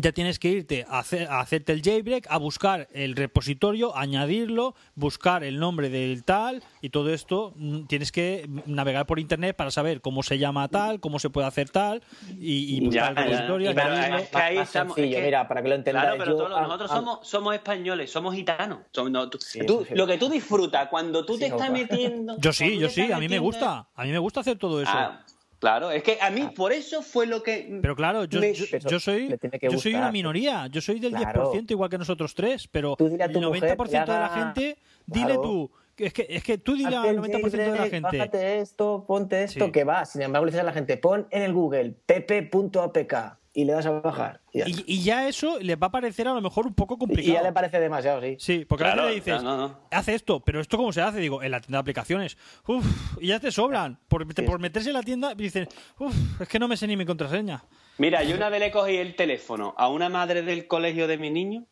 Ya tienes que irte a, hacer- a hacerte el jailbreak, a buscar el repositorio, añadirlo, buscar el nombre del tal y todo esto mm, tienes que navegar por internet para saber cómo se llama tal, cómo se puede hacer tal y, y buscar Ya, el ya, repositorio. y pero añadirlo. es que ahí Más estamos- sencillo, es que- mira, para que lo entendáis. Claro, pero yo, todos- ah, nosotros ah, somos, somos españoles, somos gitanos. Somos- no, tú- Sí, tú- eso sí. lo que tú disfrutas cuando tú Sí, te no, estás metiendo. Yo sí, yo sí, a mí me gusta, a mí me gusta hacer todo eso. Ah, Claro, es que a mí por eso fue lo que. Pero claro, yo, me- yo- Pero yo soy, yo soy una minoría. Yo soy del Claro. 10%, igual que nosotros tres. Pero el tu mujer 90% que de la haga- gente, dile Claro. tú. Es que, es que tú dile al el 90% de la gente. Bájate esto, ponte esto, Sí. que va. Sin embargo, le dices a la gente, pon en el Google pp.apk y le das a bajar. Y ya, Y, y eso le va a parecer a lo mejor un poco Y complicado. ya le parece demasiado, sí. Sí, porque a Claro, veces le dices, claro, no, no. hace esto, pero ¿esto cómo se hace? Digo, en la tienda de aplicaciones. Uf, y ya te sobran. Por, te- por meterse en la tienda, dices, uf, es que no me sé ni mi contraseña. Mira, yo una vez le cogí el teléfono a una madre del colegio de mi niño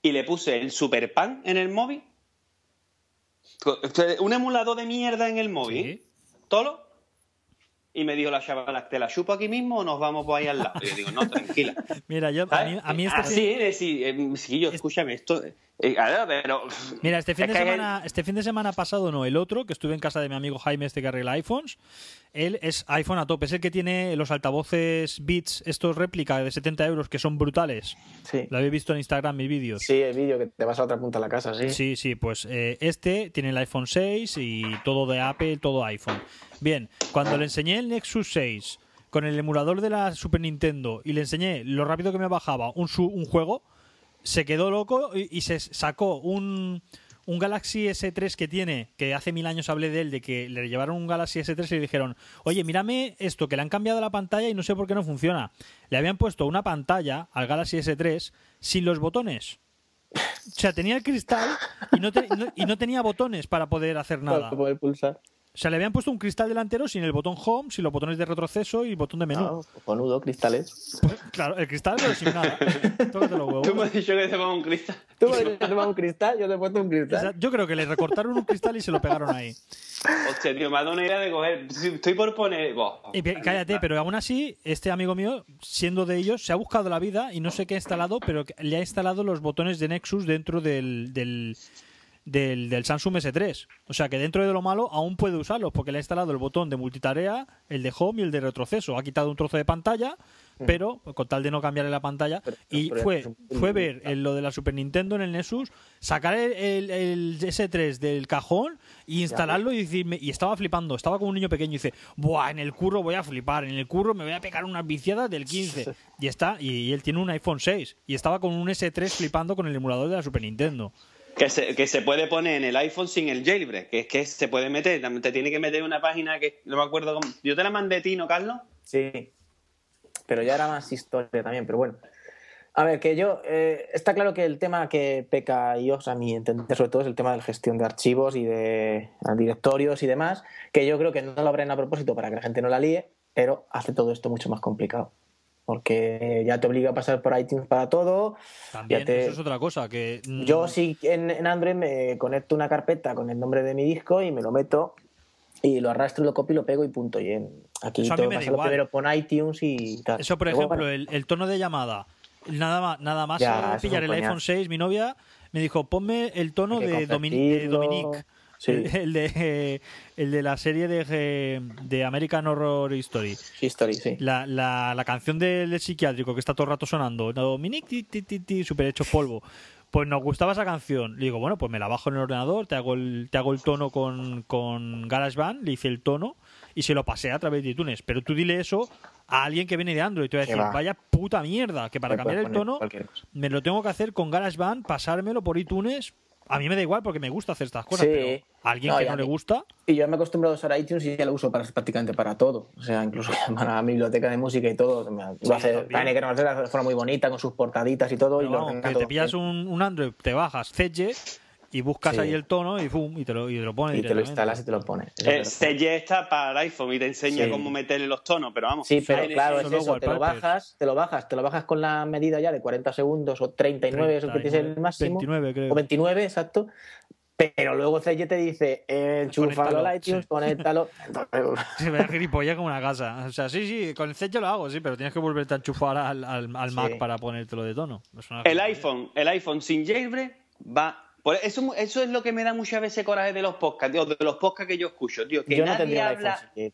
y le puse el super pan en el móvil. Un emulador de mierda en el móvil. Sí. ¿Tolo? Y me dijo la chavala, ¿te la chupo aquí mismo o nos vamos por ahí al lado? Y yo digo, no, tranquila. Mira, yo, a mí, a mí este, Así, fin, eh, sí, eh, sí, yo, escúchame, esto... pero... mira, este fin, es de hay- semana, este fin de semana pasado, no, el otro, que estuve en casa de mi amigo Jaime, este que arregla iPhones, él es iPhone a tope, es el que tiene los altavoces Beats, estos réplica de 70 euros, que son brutales. Sí. Lo habéis visto en Instagram, mis vídeos. Sí, el vídeo que te vas a otra punta de la casa, sí. Sí, sí, pues eh, este tiene el iPhone 6 y todo de Apple, todo iPhone. Bien, cuando le enseñé el Nexus 6 con el emulador de la Super Nintendo y le enseñé lo rápido que me bajaba un, su- un juego, se quedó loco y, y se sacó un, un Galaxy S3 que tiene, que hace mil años hablé de él, de que le llevaron un Galaxy S3 y le dijeron, oye, mírame esto, que le han cambiado la pantalla y no sé por qué no funciona. Le habían puesto una pantalla al Galaxy S3 sin los botones. O sea, tenía el cristal y no, te- no- y no tenía botones para poder hacer nada. Para poder pulsar. O sea, le habían puesto un cristal delantero sin el botón home, sin los botones de retroceso y el botón de menú. No, cojonudo, cristales. Claro, el cristal pero sin nada. Tócate los huevos. Tú me has dicho que te un cristal. Tú me has tomado un cristal, yo te he puesto un O cristal. sea, yo creo que le recortaron un cristal y se lo pegaron ahí. Hostia, tío, me ha dado una idea de coger... Estoy por poner... Y cállate, pero aún así, este amigo mío, siendo de ellos, se ha buscado la vida y no sé qué ha instalado, pero que le ha instalado los botones de Nexus dentro del, del, del, del Samsung S3. O sea que dentro de lo malo aún puede usarlos, porque le ha instalado el botón de multitarea, el de home y el de retroceso. Ha quitado un trozo de pantalla, pero con tal de no cambiarle la pantalla. Pero- y pero fue, fue ver en lo de la Super Nintendo en el Nexus, sacar el, el- el S3 del cajón y instalarlo y decirme, y estaba flipando, estaba como un niño pequeño y dice, buah, en el curro voy a flipar, en el curro me voy a pegar unas viciadas del 15. Y está, y, y él tiene un iPhone 6 y estaba con un S3 flipando con el emulador de la Super Nintendo. Que se, que se puede poner en el iPhone sin el jailbreak, que es que se puede meter, te tiene que meter una página que no me acuerdo cómo. Yo te la mandé a ti, ¿no, Carlos? Sí, pero ya era más historia también, pero bueno. A ver, que yo, eh, está claro que el tema que peca iOS, a mi entender, sobre todo es el tema de la gestión de archivos y de directorios y demás, que yo creo que no lo abren a propósito para que la gente no la líe, pero hace todo esto mucho más complicado. Porque ya te obliga a pasar por iTunes para todo. También, te- eso es otra cosa, que... Yo sí en, en Android me conecto una carpeta con el nombre de mi disco y me lo meto y lo arrastro, lo copio y lo pego y punto. Y en, aquí Eso a mí tengo me que da pasarlo igual. primero por iTunes y tal. Eso, por ejemplo, bueno, el, el tono de llamada. Nada más, nada más Ya, eh, pillar el iPhone coñazo. 6, mi novia me dijo, ponme el tono de, Domin- de. Dominique. Sí. El, de, el de la serie de, de American Horror Story. History, sí. La, la, la canción del, psiquiátrico que está todo el rato sonando. Dominique, ti, ti, ti, ti, super hecho polvo. Pues nos gustaba esa canción. Le digo, bueno, pues me la bajo en el ordenador, te hago el, te hago el tono con, con GarageBand, le hice el tono y se lo pasé a través de iTunes. Pero tú dile eso a alguien que viene de Android. Te va a decir, va. vaya puta mierda, que para cambiar el tono me lo tengo que hacer con GarageBand, pasármelo por iTunes. A mí me da igual porque me gusta hacer estas cosas, Sí. pero a alguien No, que y no le mí- gusta, Y yo me he acostumbrado a usar iTunes y ya lo uso para, prácticamente para todo. O sea, incluso para la biblioteca de música y todo. Lo hace, hay que reconocer de forma muy bonita, con sus portaditas y todo. y Pero lo que te pillas un, un Android, te bajas Zedge y buscas Sí. ahí el tono y, pum, y, te lo, y te lo pones Y te lo instalas y te lo es Eh. Sage está para iPhone y te enseña Sí. cómo meterle los tonos, pero vamos. Sí, pero claro, es eso, te lo bajas, te lo bajas, te lo bajas con la medida ya de 40 segundos o 39, eso que tienes el máximo. 29, creo. O 29, exacto. Pero luego CJ te dice, eh, enchúfalo al iTunes, sí. conéctalo. Sí, me da gilipollas como una casa. O sea, sí, sí, con el Zedge lo hago, sí, pero tienes que volverte a enchufar al, al, al Sí. Mac para ponértelo de tono. Es El iPhone, el iPhone sin jailbreak va. Por eso, eso es lo que me da muchas veces coraje de los podcasts, tío, de los podcasts que yo escucho, tío. Que yo no nadie tendría un habla. iPhone. sí.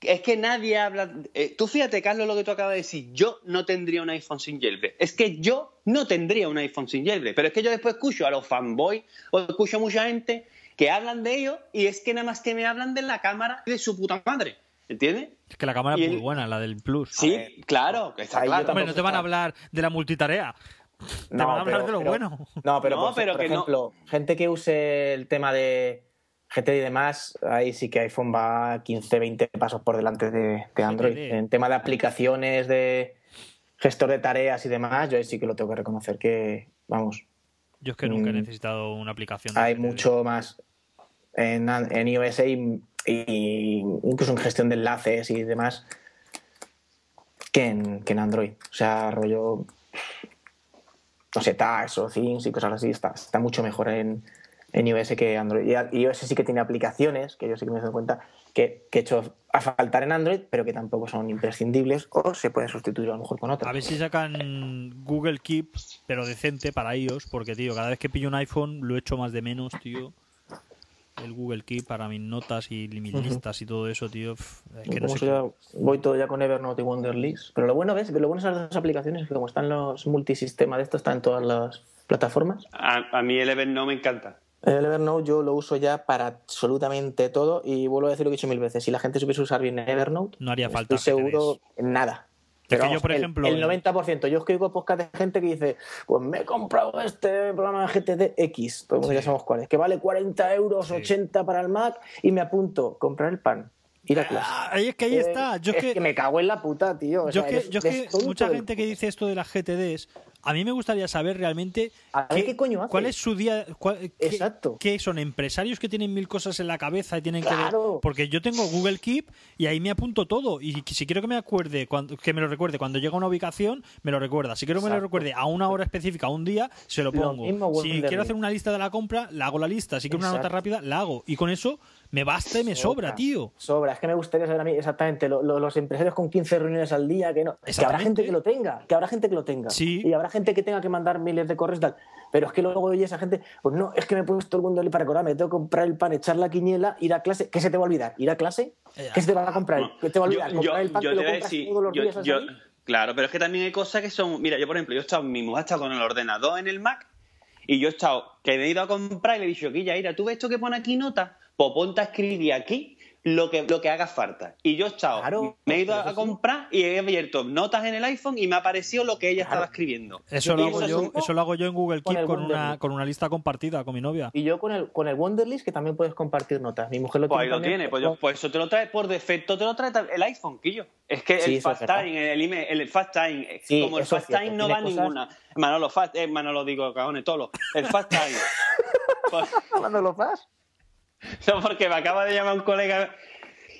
Es que nadie habla. eh, tú fíjate, Carlos, lo que tú acabas de decir. Yo no tendría un iPhone sin jailbreak. Es que yo no tendría un iPhone sin jailbreak. Pero es que yo después escucho a los fanboys o escucho a mucha gente que hablan de ello y es que nada más que me hablan de la cámara de su puta madre. ¿entiendes? Es que la cámara Y es muy el- buena, la del Plus. Sí, claro, está claro. Hombre, no te van a hablar de la multitarea. Te van a hablar de lo bueno. No, pero, No, por, pero por que no- ejemplo, gente que use el tema de GTD y demás, ahí sí que iPhone va 15, 20 pasos por delante de, de Android. En tema de aplicaciones, de gestor de tareas y demás, yo ahí sí que lo tengo que reconocer que, vamos, Yo es que nunca he Mm. necesitado una aplicación. de hay GTD. mucho más en, en iOS y, y incluso en gestión de enlaces y demás que en, que en Android. O sea, rollo, no sé, tags o things y cosas así, está, está mucho mejor en, en iOS que Android. Y iOS sí que tiene aplicaciones, que yo sí que me he dado cuenta, que, que he hecho a faltar en Android, pero que tampoco son imprescindibles o se pueden sustituir a lo mejor con otras. A ver si sacan Google Keep, pero decente para ellos, porque, tío, cada vez que pillo un iPhone lo echo más de menos, tío. El Google Keep para mis notas y mis listas y todo eso, tío. Es que no sé. voy todo ya con Evernote y Wonderlist. Pero lo bueno, ¿ves? Lo bueno de esas dos aplicaciones es que como están los multisistemas de esto, están en todas las plataformas. A, a mí el Evernote no me encanta. El Evernote yo lo uso ya para absolutamente todo y vuelvo a decir lo que he dicho mil veces. Si la gente supiese usar bien Evernote, No haría falta estoy seguro en nada. Pero que yo, vamos, por el- ejemplo, el, el- 90%, yo escribo podcast de gente que dice, pues me he comprado este programa de GTD X, todo el mundo ya sabemos cuál es, que vale 40 euros, 80 para el Mac y me apunto, comprar el pan, ir a clase. Ah, ahí es que ahí Eh, está. Yo es que, me cago en la puta, tío. O yo sea, que, eres- yo es eres que mucha gente que dice esto de las GTDs, a mí me gustaría saber realmente A ver qué coño hace. cuál es su día, cuál- qué- Exacto. qué son empresarios que tienen mil cosas en la cabeza y tienen Claro. que porque yo tengo Google Keep y ahí me apunto todo y si quiero que me acuerde cuando, que me lo recuerde cuando llega a una ubicación me lo recuerda. Si quiero que me lo recuerde a una hora específica a un día se lo pongo. si quiero hacer una lista de la compra la hago la lista. Si quiero una nota rápida la hago. Y con eso me basta y me sobra tío Sobra, es que me gustaría saber a mí exactamente lo- lo- los empresarios con 15 reuniones al día, que no. Que habrá gente que lo tenga, que habrá gente que lo tenga. Sí. Y habrá gente que tenga que mandar miles de correos y tal. Pero es que luego oye esa gente, pues no, es que me he puesto el mundo para recordarme, tengo que comprar el pan, echar la quiniela, ir a clase. ¿Qué se te va a olvidar? ¿Ir a clase? Eh, ¿Qué se te va a comprar? ¿Qué te va a olvidar? Yo- yo- comprar el pan yo que lo te voy a compras decir, todos los yo- días yo-? Claro, pero es que también hay cosas que son. Mira, yo por ejemplo, yo he estado, mi mujer ha estado con el ordenador en el Mac y yo he estado, que me he ido a comprar y le he dicho, Guilla, mira, ¿tú ves esto que pone aquí nota? Pues ponte a escribir aquí lo que, lo que haga falta. Y yo he estado, Claro, me he ido a comprar y he abierto notas en el iPhone y me ha aparecido lo que ella estaba escribiendo. eso lo hago yo eso lo hago yo en Google Con Keep con una con una lista compartida con mi novia Y yo con el, con el Wonderlist, que también puedes compartir notas. Mi mujer lo Pues tiene. ahí lo tiene, pues, yo- pues eso te lo trae por defecto, te lo trae el iPhone, Quillo. Es que Sí, el es Fast. Time, el, email- el Fast Time, eh, Sí, como el Fast Time no va a cosas- ninguna. Manolo, Fast, eh, Manolo digo, cagones, tolo. El Fast Time. Pues- ¿Cuándo lo vas? no, porque me acaba de llamar un colega.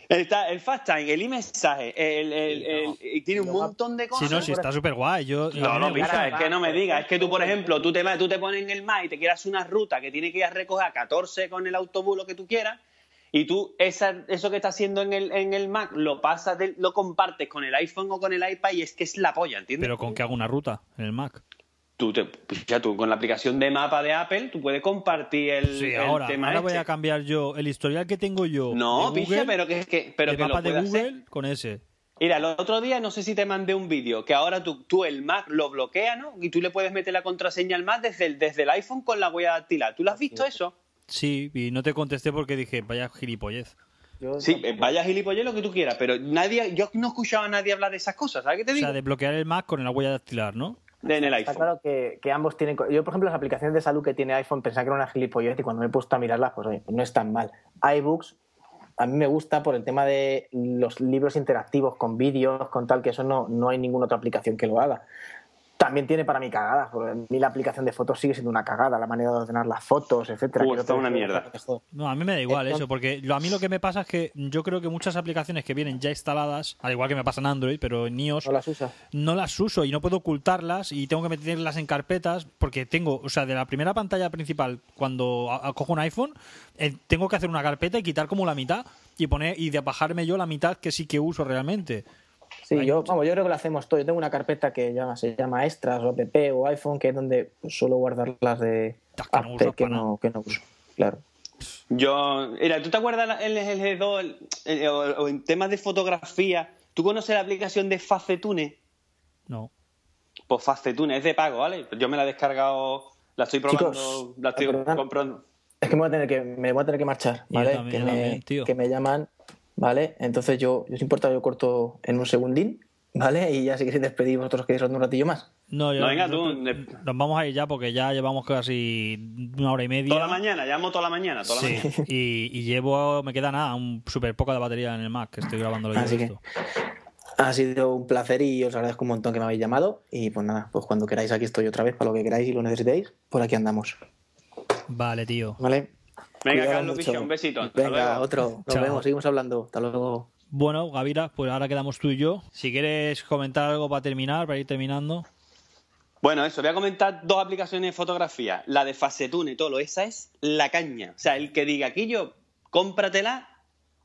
Está el Fast Time, el e-mensaje, el, el- el- y tiene un montón de si cosas. no si está súper guay yo No, no, picha, es que no me digas. Es que tú, por ejemplo, tú te, tú te pones en el Mac y te quieras una ruta que tiene que ir a recoger a 14 con el autobús, lo que tú quieras, y tú esa, eso que estás haciendo en el, en el Mac lo pasas, de- lo compartes con el iPhone o con el iPad y es que es la polla, ¿entiendes? pero con que hago una ruta en el Mac Tú, te, picha, tú con la aplicación de mapa de Apple, tú puedes compartir el, Sí, el ahora, tema ahora voy este. a cambiar yo el historial que tengo yo. No, de picha, Google, pero que, que, pero el que mapa lo de Google hacer. con ese. Mira, el otro día no sé si te mandé un vídeo que ahora tú, tú el Mac lo bloquea, ¿no? Y tú le puedes meter la contraseña al Mac desde el, desde el iPhone con la huella dactilar. ¿Tú lo has visto eso? Sí, y no te contesté porque dije, vaya gilipollez. Yo Sí, tampoco. vaya gilipollez lo que tú quieras, pero nadie, yo no escuchaba a nadie hablar de esas cosas, ¿sabes qué te O digo? sea, desbloquear el Mac con la huella dactilar, ¿no? En el Está iPhone. claro que, que ambos tienen. Yo, por ejemplo, las aplicaciones de salud que tiene iPhone pensaba que era una gilipollez y cuando me he puesto a mirarlas, pues oye, no es tan mal. iBooks a mí me gusta por el tema de los libros interactivos con vídeos, con tal, que eso no, no hay ninguna otra aplicación que lo haga. También tiene para mí cagadas, porque a mí la aplicación de fotos sigue siendo una cagada, la manera de ordenar las fotos, etcétera. Uh, que no está una mierda. No, a mí me da igual Entonces- eso, porque lo- a mí lo que me pasa es que yo creo que muchas aplicaciones que vienen ya instaladas, al igual que me pasa en Android, pero en iOS, No las usas. no las uso y no puedo ocultarlas y tengo que meterlas en carpetas porque tengo, o sea, de la primera pantalla principal, cuando a- a- cojo un iPhone, eh, tengo que hacer una carpeta y quitar como la mitad y poner y de bajarme yo la mitad que sí que uso realmente. Sí, yo, vamos, yo creo que lo hacemos todo. Yo tengo una carpeta que llama, se llama Extras o App o iPhone, que es donde suelo guardar las de que no que, no, que no uso. Claro. Yo, mira, ¿tú te acuerdas el LG2 el- el- o, o en temas de fotografía? ¿Tú conoces la aplicación de Facetune? No. Pues Facetune es de pago, ¿vale? Yo me la he descargado, la estoy probando, Chicos, la estoy comprando. Es que me voy a tener que, me voy a tener que marchar, ¿vale? también, que, me, también, que me llaman. ¿Vale? Entonces yo, yo si importa, yo corto en un segundín, ¿vale? Y ya si queréis despedir vosotros queréis un ratillo más. No, yo- No, venga, tú, Nos vamos a ir ya porque ya llevamos casi una hora y media. Toda la mañana, llamo toda la mañana, toda la Sí, mañana. y, y llevo, me queda nada, un súper poca de batería en el Mac, que estoy grabando Así que- esto. Ha sido un placer y os agradezco un montón que me habéis llamado. Y pues nada, pues cuando queráis aquí estoy otra vez para lo que queráis y lo necesitéis, por aquí andamos. Vale, tío. ¿Vale? Venga, Carlos mucho. Un besito. Hasta Venga, luego. otro. Nos Chao. vemos, seguimos hablando. Hasta luego. Bueno, Gavira, pues ahora quedamos tú y yo. Si quieres comentar algo para terminar, para ir terminando. Bueno, eso, voy a comentar dos aplicaciones de fotografía. La de Facetune y todo, esa es la caña. O sea, el que diga aquí yo, cómpratela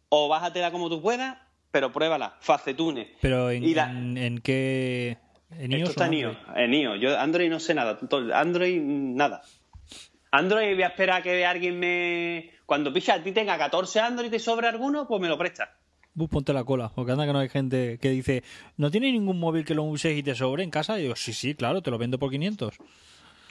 o bájatela como tú puedas, pero pruébala, Facetune. Pero en, Y la- en, en qué... ¿En iOS Esto está o en en iOS, Android? en iOS. Yo Android no sé nada. todo- Android, nada. Android voy a esperar a que alguien me... Cuando picha a ti tenga 14 Android y te sobre alguno, pues me lo presta. Bus, ponte la cola, porque anda que no hay gente que dice, ¿no tiene ningún móvil que lo uses y te sobre en casa? Y digo, sí, sí, claro, te lo vendo por 500.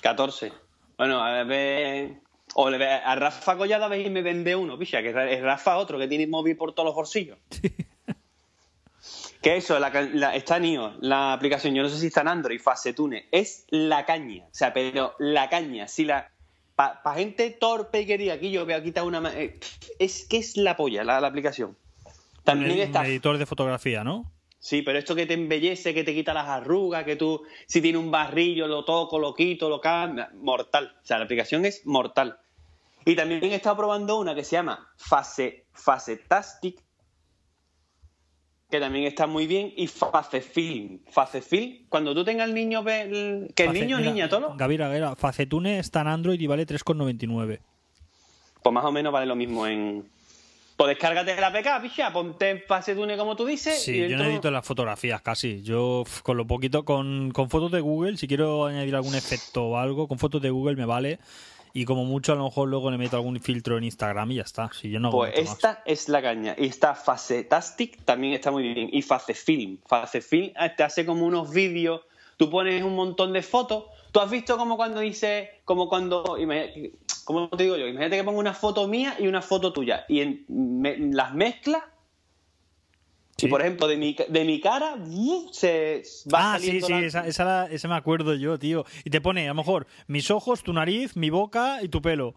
14. Bueno, a ver... O le ve- a Rafa Collada veis y me vende uno, picha, que es Rafa otro que tiene móvil por todos los bolsillos. que eso, la la- está en iOS, la aplicación, yo no sé si está en Android, Facetune, es la caña, o sea, pero la caña, si la... Para gente torpe y que diga, aquí yo voy a quitar una... eh, Es que es la polla la, la aplicación. También un, está... editor de fotografía, ¿no? Sí, pero esto que te embellece, que te quita las arrugas, que tú, si tiene un barrillo, lo toco, lo quito, lo cambio, mortal. O sea, la aplicación es mortal. Y también he estado probando una que se llama Face, Facetastic, que también está muy bien, y Facefilm. Facefilm, cuando tú tengas el niño, el- que el Face- niño mira, niña, todo, Gavira, Gavira, Facetune está en Android y vale 3,99. pues más o menos vale lo mismo en... Pues descárgate la APK, picha, ponte en Facetune como tú dices. Sí, y yo no edito las fotografías casi. Yo con lo poquito, con, con fotos de Google, si quiero añadir algún efecto o algo, con fotos de Google me vale. Y como mucho a lo mejor luego le meto algún filtro en Instagram y ya está. Si yo no Pues más. esta es la caña. Y está Facetastic, también está muy bien. Y Facefilm. Facefilm eh, te hace como unos vídeos. Tú pones un montón de fotos. ¿Tú has visto como cuando dice, como cuando, ¿cómo te digo yo? Imagínate que pongo una foto mía y una foto tuya. Y en, me- las mezclas. Sí. Y por ejemplo, de mi, de mi cara se va Ah, sí, saliendo sí, la- esa, esa, la- esa me acuerdo yo, tío. Y te pone, a lo mejor, mis ojos, tu nariz, mi boca y tu pelo.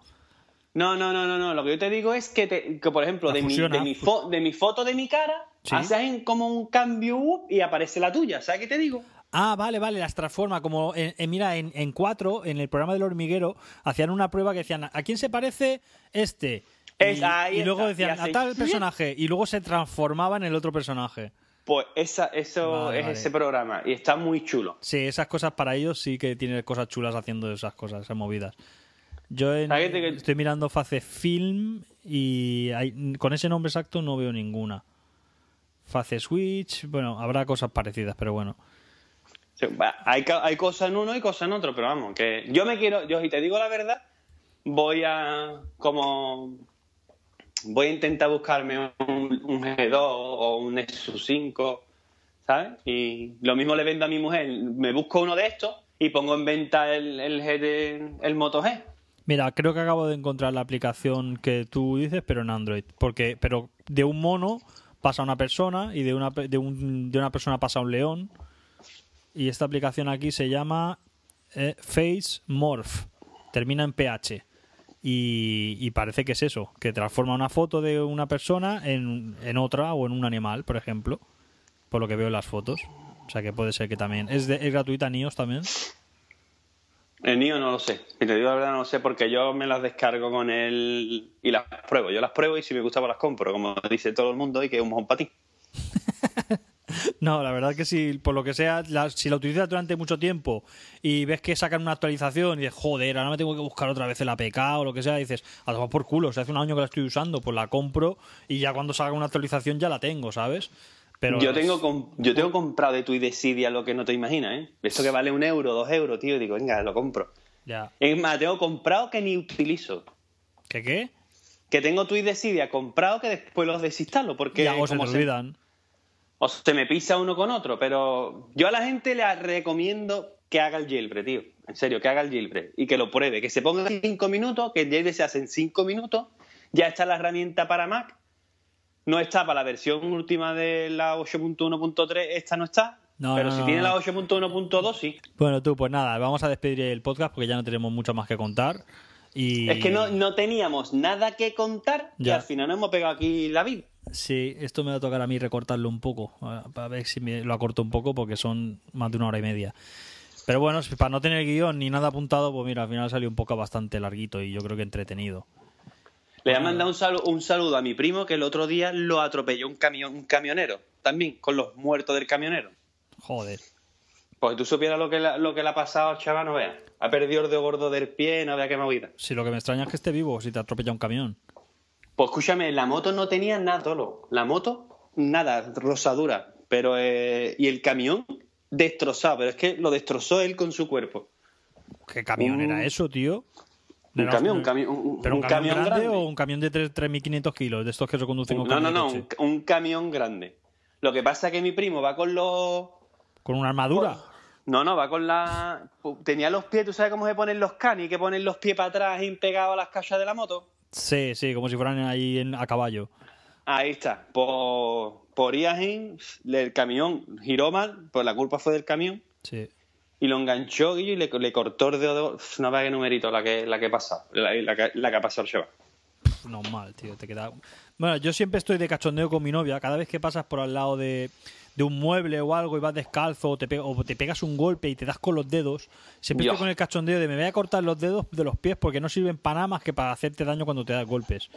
No, no, no, no, no. Lo que yo te digo es que, te- que por ejemplo, de mi, de, mi fo- de mi foto de mi cara, Sí. hacen como un cambio y aparece la tuya. ¿Sabes qué te digo? Ah, vale, vale, las transforma. Como, en, en- mira, en, en cuatro, en el programa del hormiguero, hacían una prueba que decían, ¿a quién se parece este? Es- y, luego está, decían, a tal personaje. Y luego se transformaba en el otro personaje. Pues esa, eso Vale, es vale. ese programa y está muy chulo. Sí, esas cosas para ellos sí que tienen cosas chulas haciendo esas cosas, esas movidas. Yo en- ¿Sabes que- estoy mirando Face Film y hay- con ese nombre exacto no veo ninguna. Face Switch, bueno, habrá cosas parecidas, pero bueno. Sí, Hay, hay cosas en uno y cosas en otro, pero vamos, que yo me quiero, yo si te digo la verdad, voy a como voy a intentar buscarme un, un G2 o un Nexus 5, ¿sabes? Y lo mismo le vendo a mi mujer, me busco uno de estos y pongo en venta el, el de- el Moto G. Mira, creo que acabo de encontrar la aplicación que tú dices, pero en Android. Porque, pero de un mono pasa una persona y de una, de, un- de una persona pasa un león. Y esta aplicación aquí se llama eh, Face Morph. Termina en PH. Y, y parece que es eso, que transforma una foto de una persona en, en otra o en un animal, por ejemplo. Por lo que veo en las fotos. O sea que puede ser que también. ¿Es, de- es gratuita en iOS también? El mío no lo sé. Si te digo la verdad, no lo sé porque yo me las descargo con él y las pruebo. Yo las pruebo y si me gusta, pues las compro, como dice todo el mundo, y que es un mojón para ti. No, la verdad que si por lo que sea, la- si la utilizas durante mucho tiempo y ves que sacan una actualización y dices, joder, ahora me tengo que buscar otra vez el APK o lo que sea, dices, a tomar por culo, o sea, hace un año que la estoy usando, pues la compro y ya cuando salga una actualización ya la tengo, ¿sabes? Pero yo tengo yo tengo comprado de tu y de Cydia lo que no te imaginas, ¿eh? Esto que vale un euro, dos euros, tío, y digo, venga, lo compro. Ya. Es más, tengo comprado que ni utilizo. ¿Qué qué? Que tengo tu y de Cydia comprado que después los desinstalo, porque ya, o se te se, olvidan. O se me pisa uno con otro. Pero yo a la gente le recomiendo que haga el jailbreak, tío. En serio, que haga el jailbreak y que lo pruebe. Que se ponga cinco minutos, que el jailbreak se hace en cinco minutos. Ya está la herramienta para Mac. no está para la versión última de la 8.1.3, esta no está. No, pero no, si no, tiene no. la 8.1.2, sí. Bueno, tú, pues nada, vamos a despedir el podcast porque ya no tenemos mucho más que contar. Y... Es que no, no teníamos nada que contar y al final nos hemos pegado aquí la vida. Sí, esto me va a tocar a mí recortarlo un poco, a- para ver si me lo acorto un poco porque son más de una hora y media. Pero bueno, para no tener guion ni nada apuntado, pues mira, al final salió un poco bastante larguito y yo creo que entretenido. Le voy a mandar un saludo, un saludo a mi primo que el otro día lo atropelló un, camión, un camionero, también, con los muertos del camionero. Joder. Pues tú supieras lo que, le- lo que le ha pasado al chaval, no veas. Ha perdido el dedo gordo del pie, no vea qué movida. Si lo que me extraña es que esté vivo, si te atropella un camión. Pues escúchame, la moto no tenía nada, Tolo. La moto, nada, rosadura. Pero, eh, y el camión, destrozado. Pero es que lo destrozó él con su cuerpo. ¿Qué camión Un- era eso, tío? Un camión, un camión, un, ¿Pero un, camión, grande, grande. o un camión de tres- 3.500 kilos, de estos que se conducen con No, no, no, coche? un, camión grande. Lo que pasa es que mi primo va con los... ¿Con una armadura? No, no, va con la... Tenía los pies, ¿tú sabes cómo se ponen los canis? Que ponen los pies para atrás y pegados a las cajas de la moto. Sí, sí, como si fueran ahí en- a caballo. Ahí está. Por, por el camión giró mal, pues la culpa fue del camión. Sí. Y lo enganchó y le, le cortó el dedo. de- No qué numerito la que, la que pasa. La, la que, la que ha pasado el chaval. Normal, tío, te queda... Bueno, yo siempre estoy de cachondeo con mi novia. Cada vez que pasas por al lado de, de un mueble o algo y vas descalzo o te, pe- o te pegas un golpe y te das con los dedos, siempre estoy con el cachondeo de me voy a cortar los dedos de los pies porque no sirven para nada más que para hacerte daño cuando te das golpes.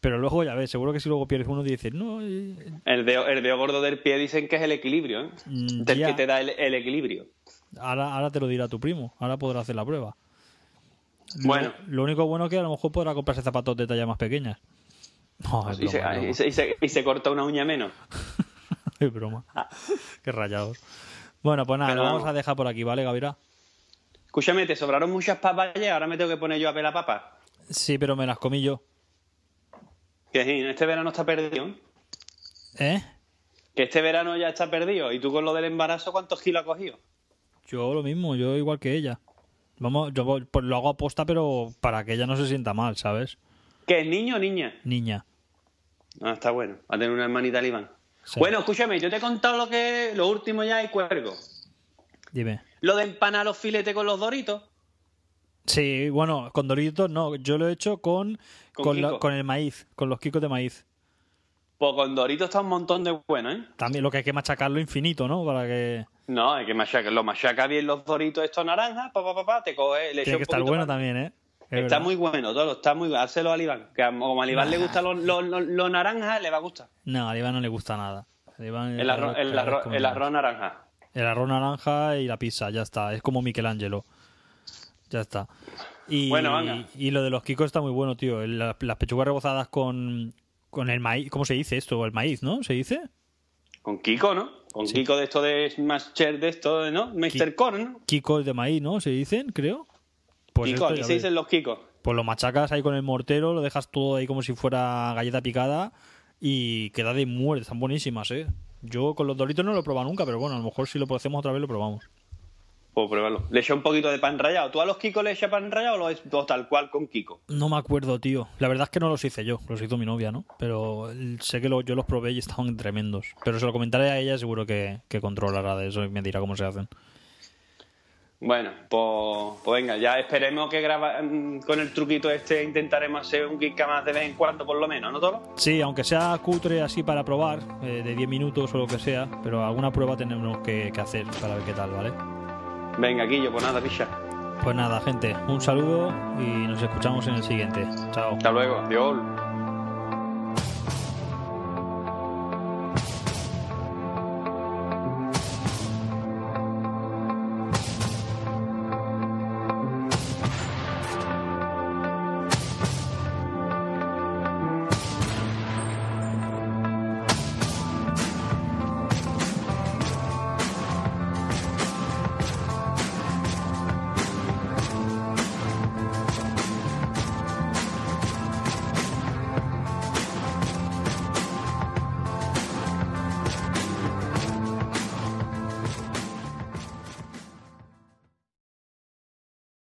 Pero luego, ya ves, seguro que si luego pierdes uno dices, no, eh, El dedo, el dedo gordo del pie dicen que es el equilibrio, ¿eh? Mm, Del ya. que te da el, el equilibrio. ahora, ahora te lo dirá tu primo, ahora podrá hacer la prueba. Bueno. Lo, único bueno es que a lo mejor podrá comprarse zapatos de talla más pequeñas. No, es Y se, broma, es y se- y se- y se corta una uña menos. Es broma. Qué rayados. Bueno, pues nada, Pero lo vamos a dejar por aquí, ¿vale, Gavira? Escúchame, te sobraron muchas papas y ahora me tengo que poner yo a pelar papas. Sí, pero me las comí yo. Que sí, este verano está perdido. ¿eh? Que este verano ya está perdido. Y tú con lo del embarazo, ¿cuántos kilos has cogido? Yo lo mismo, yo igual que ella. Vamos, yo pues lo hago aposta, pero para que ella no se sienta mal, ¿sabes? ¿Que es niño o niña? Niña. Ah, está bueno. Va a tener una hermanita talibán. Sí. Bueno, escúchame, yo te he contado lo que lo último ya y cuergo. Dime. Lo de empanar los filetes con los doritos. Sí, bueno, con Doritos no, yo lo he hecho con, Con con, la- Kiko. con el maíz, con los kikos de maíz. Pues con doritos está un montón de bueno, ¿eh? También lo que hay que machacarlo infinito, ¿no? Para que... No, hay que machacar, lo machaca bien los doritos estos naranjas, pa, pa, pa, pa, te coge, le Tiene que estar bueno también, ¿eh? Es Está verdad. muy bueno, todo, está muy bueno. Hárselo al Iván, que a- como al Iván le gustan los, los, los- los naranjas, le va a gustar. No, a Iván no le gusta nada. A Iván El arroz, el arroz, el naranja. El arroz naranja y la pizza, ya está. Es como Michelangelo. Ya está. Y, Bueno, venga. y lo de los kikos está muy bueno, tío. Las pechugas rebozadas con, con el maíz. ¿Cómo se dice esto? El maíz, ¿no? ¿Se dice? Con Kiko, ¿no? Con Sí. Kiko de esto de Master de esto, ¿no? Mr. Corn, ¿no? Kikos de maíz, ¿no? ¿Se dicen? Creo. Pues Kiko, aquí se dicen los Kikos. Pues lo machacas ahí con el mortero, lo dejas todo ahí como si fuera galleta picada y queda de muerte. Están buenísimas, ¿eh? Yo con los doritos no lo he probado nunca, pero bueno, a lo mejor si lo hacemos otra vez lo probamos. Pues pruébalo. Le echa un poquito de pan rallado. ¿Tú a los Kikos le echas pan rallado o lo es o tal cual con Kiko? No me acuerdo, tío. La verdad es que no los hice yo, los hizo mi novia, ¿no? Pero sé que lo- yo los probé y estaban tremendos. Pero se lo comentaré a ella, seguro que, que controlará de eso y me dirá cómo se hacen. Bueno, pues, pues venga, ya esperemos que graba, mm, con el truquito este intentaremos hacer un Kika más de vez en cuando, por lo menos, ¿no, Tolo? Sí, aunque sea cutre así para probar, eh, de 10 minutos o lo que sea, pero alguna prueba tenemos que, que hacer para ver qué tal, ¿vale? Venga, Guillo, pues nada, picha. Pues nada, gente, un saludo y nos escuchamos en el siguiente. Chao. Hasta luego, adiós.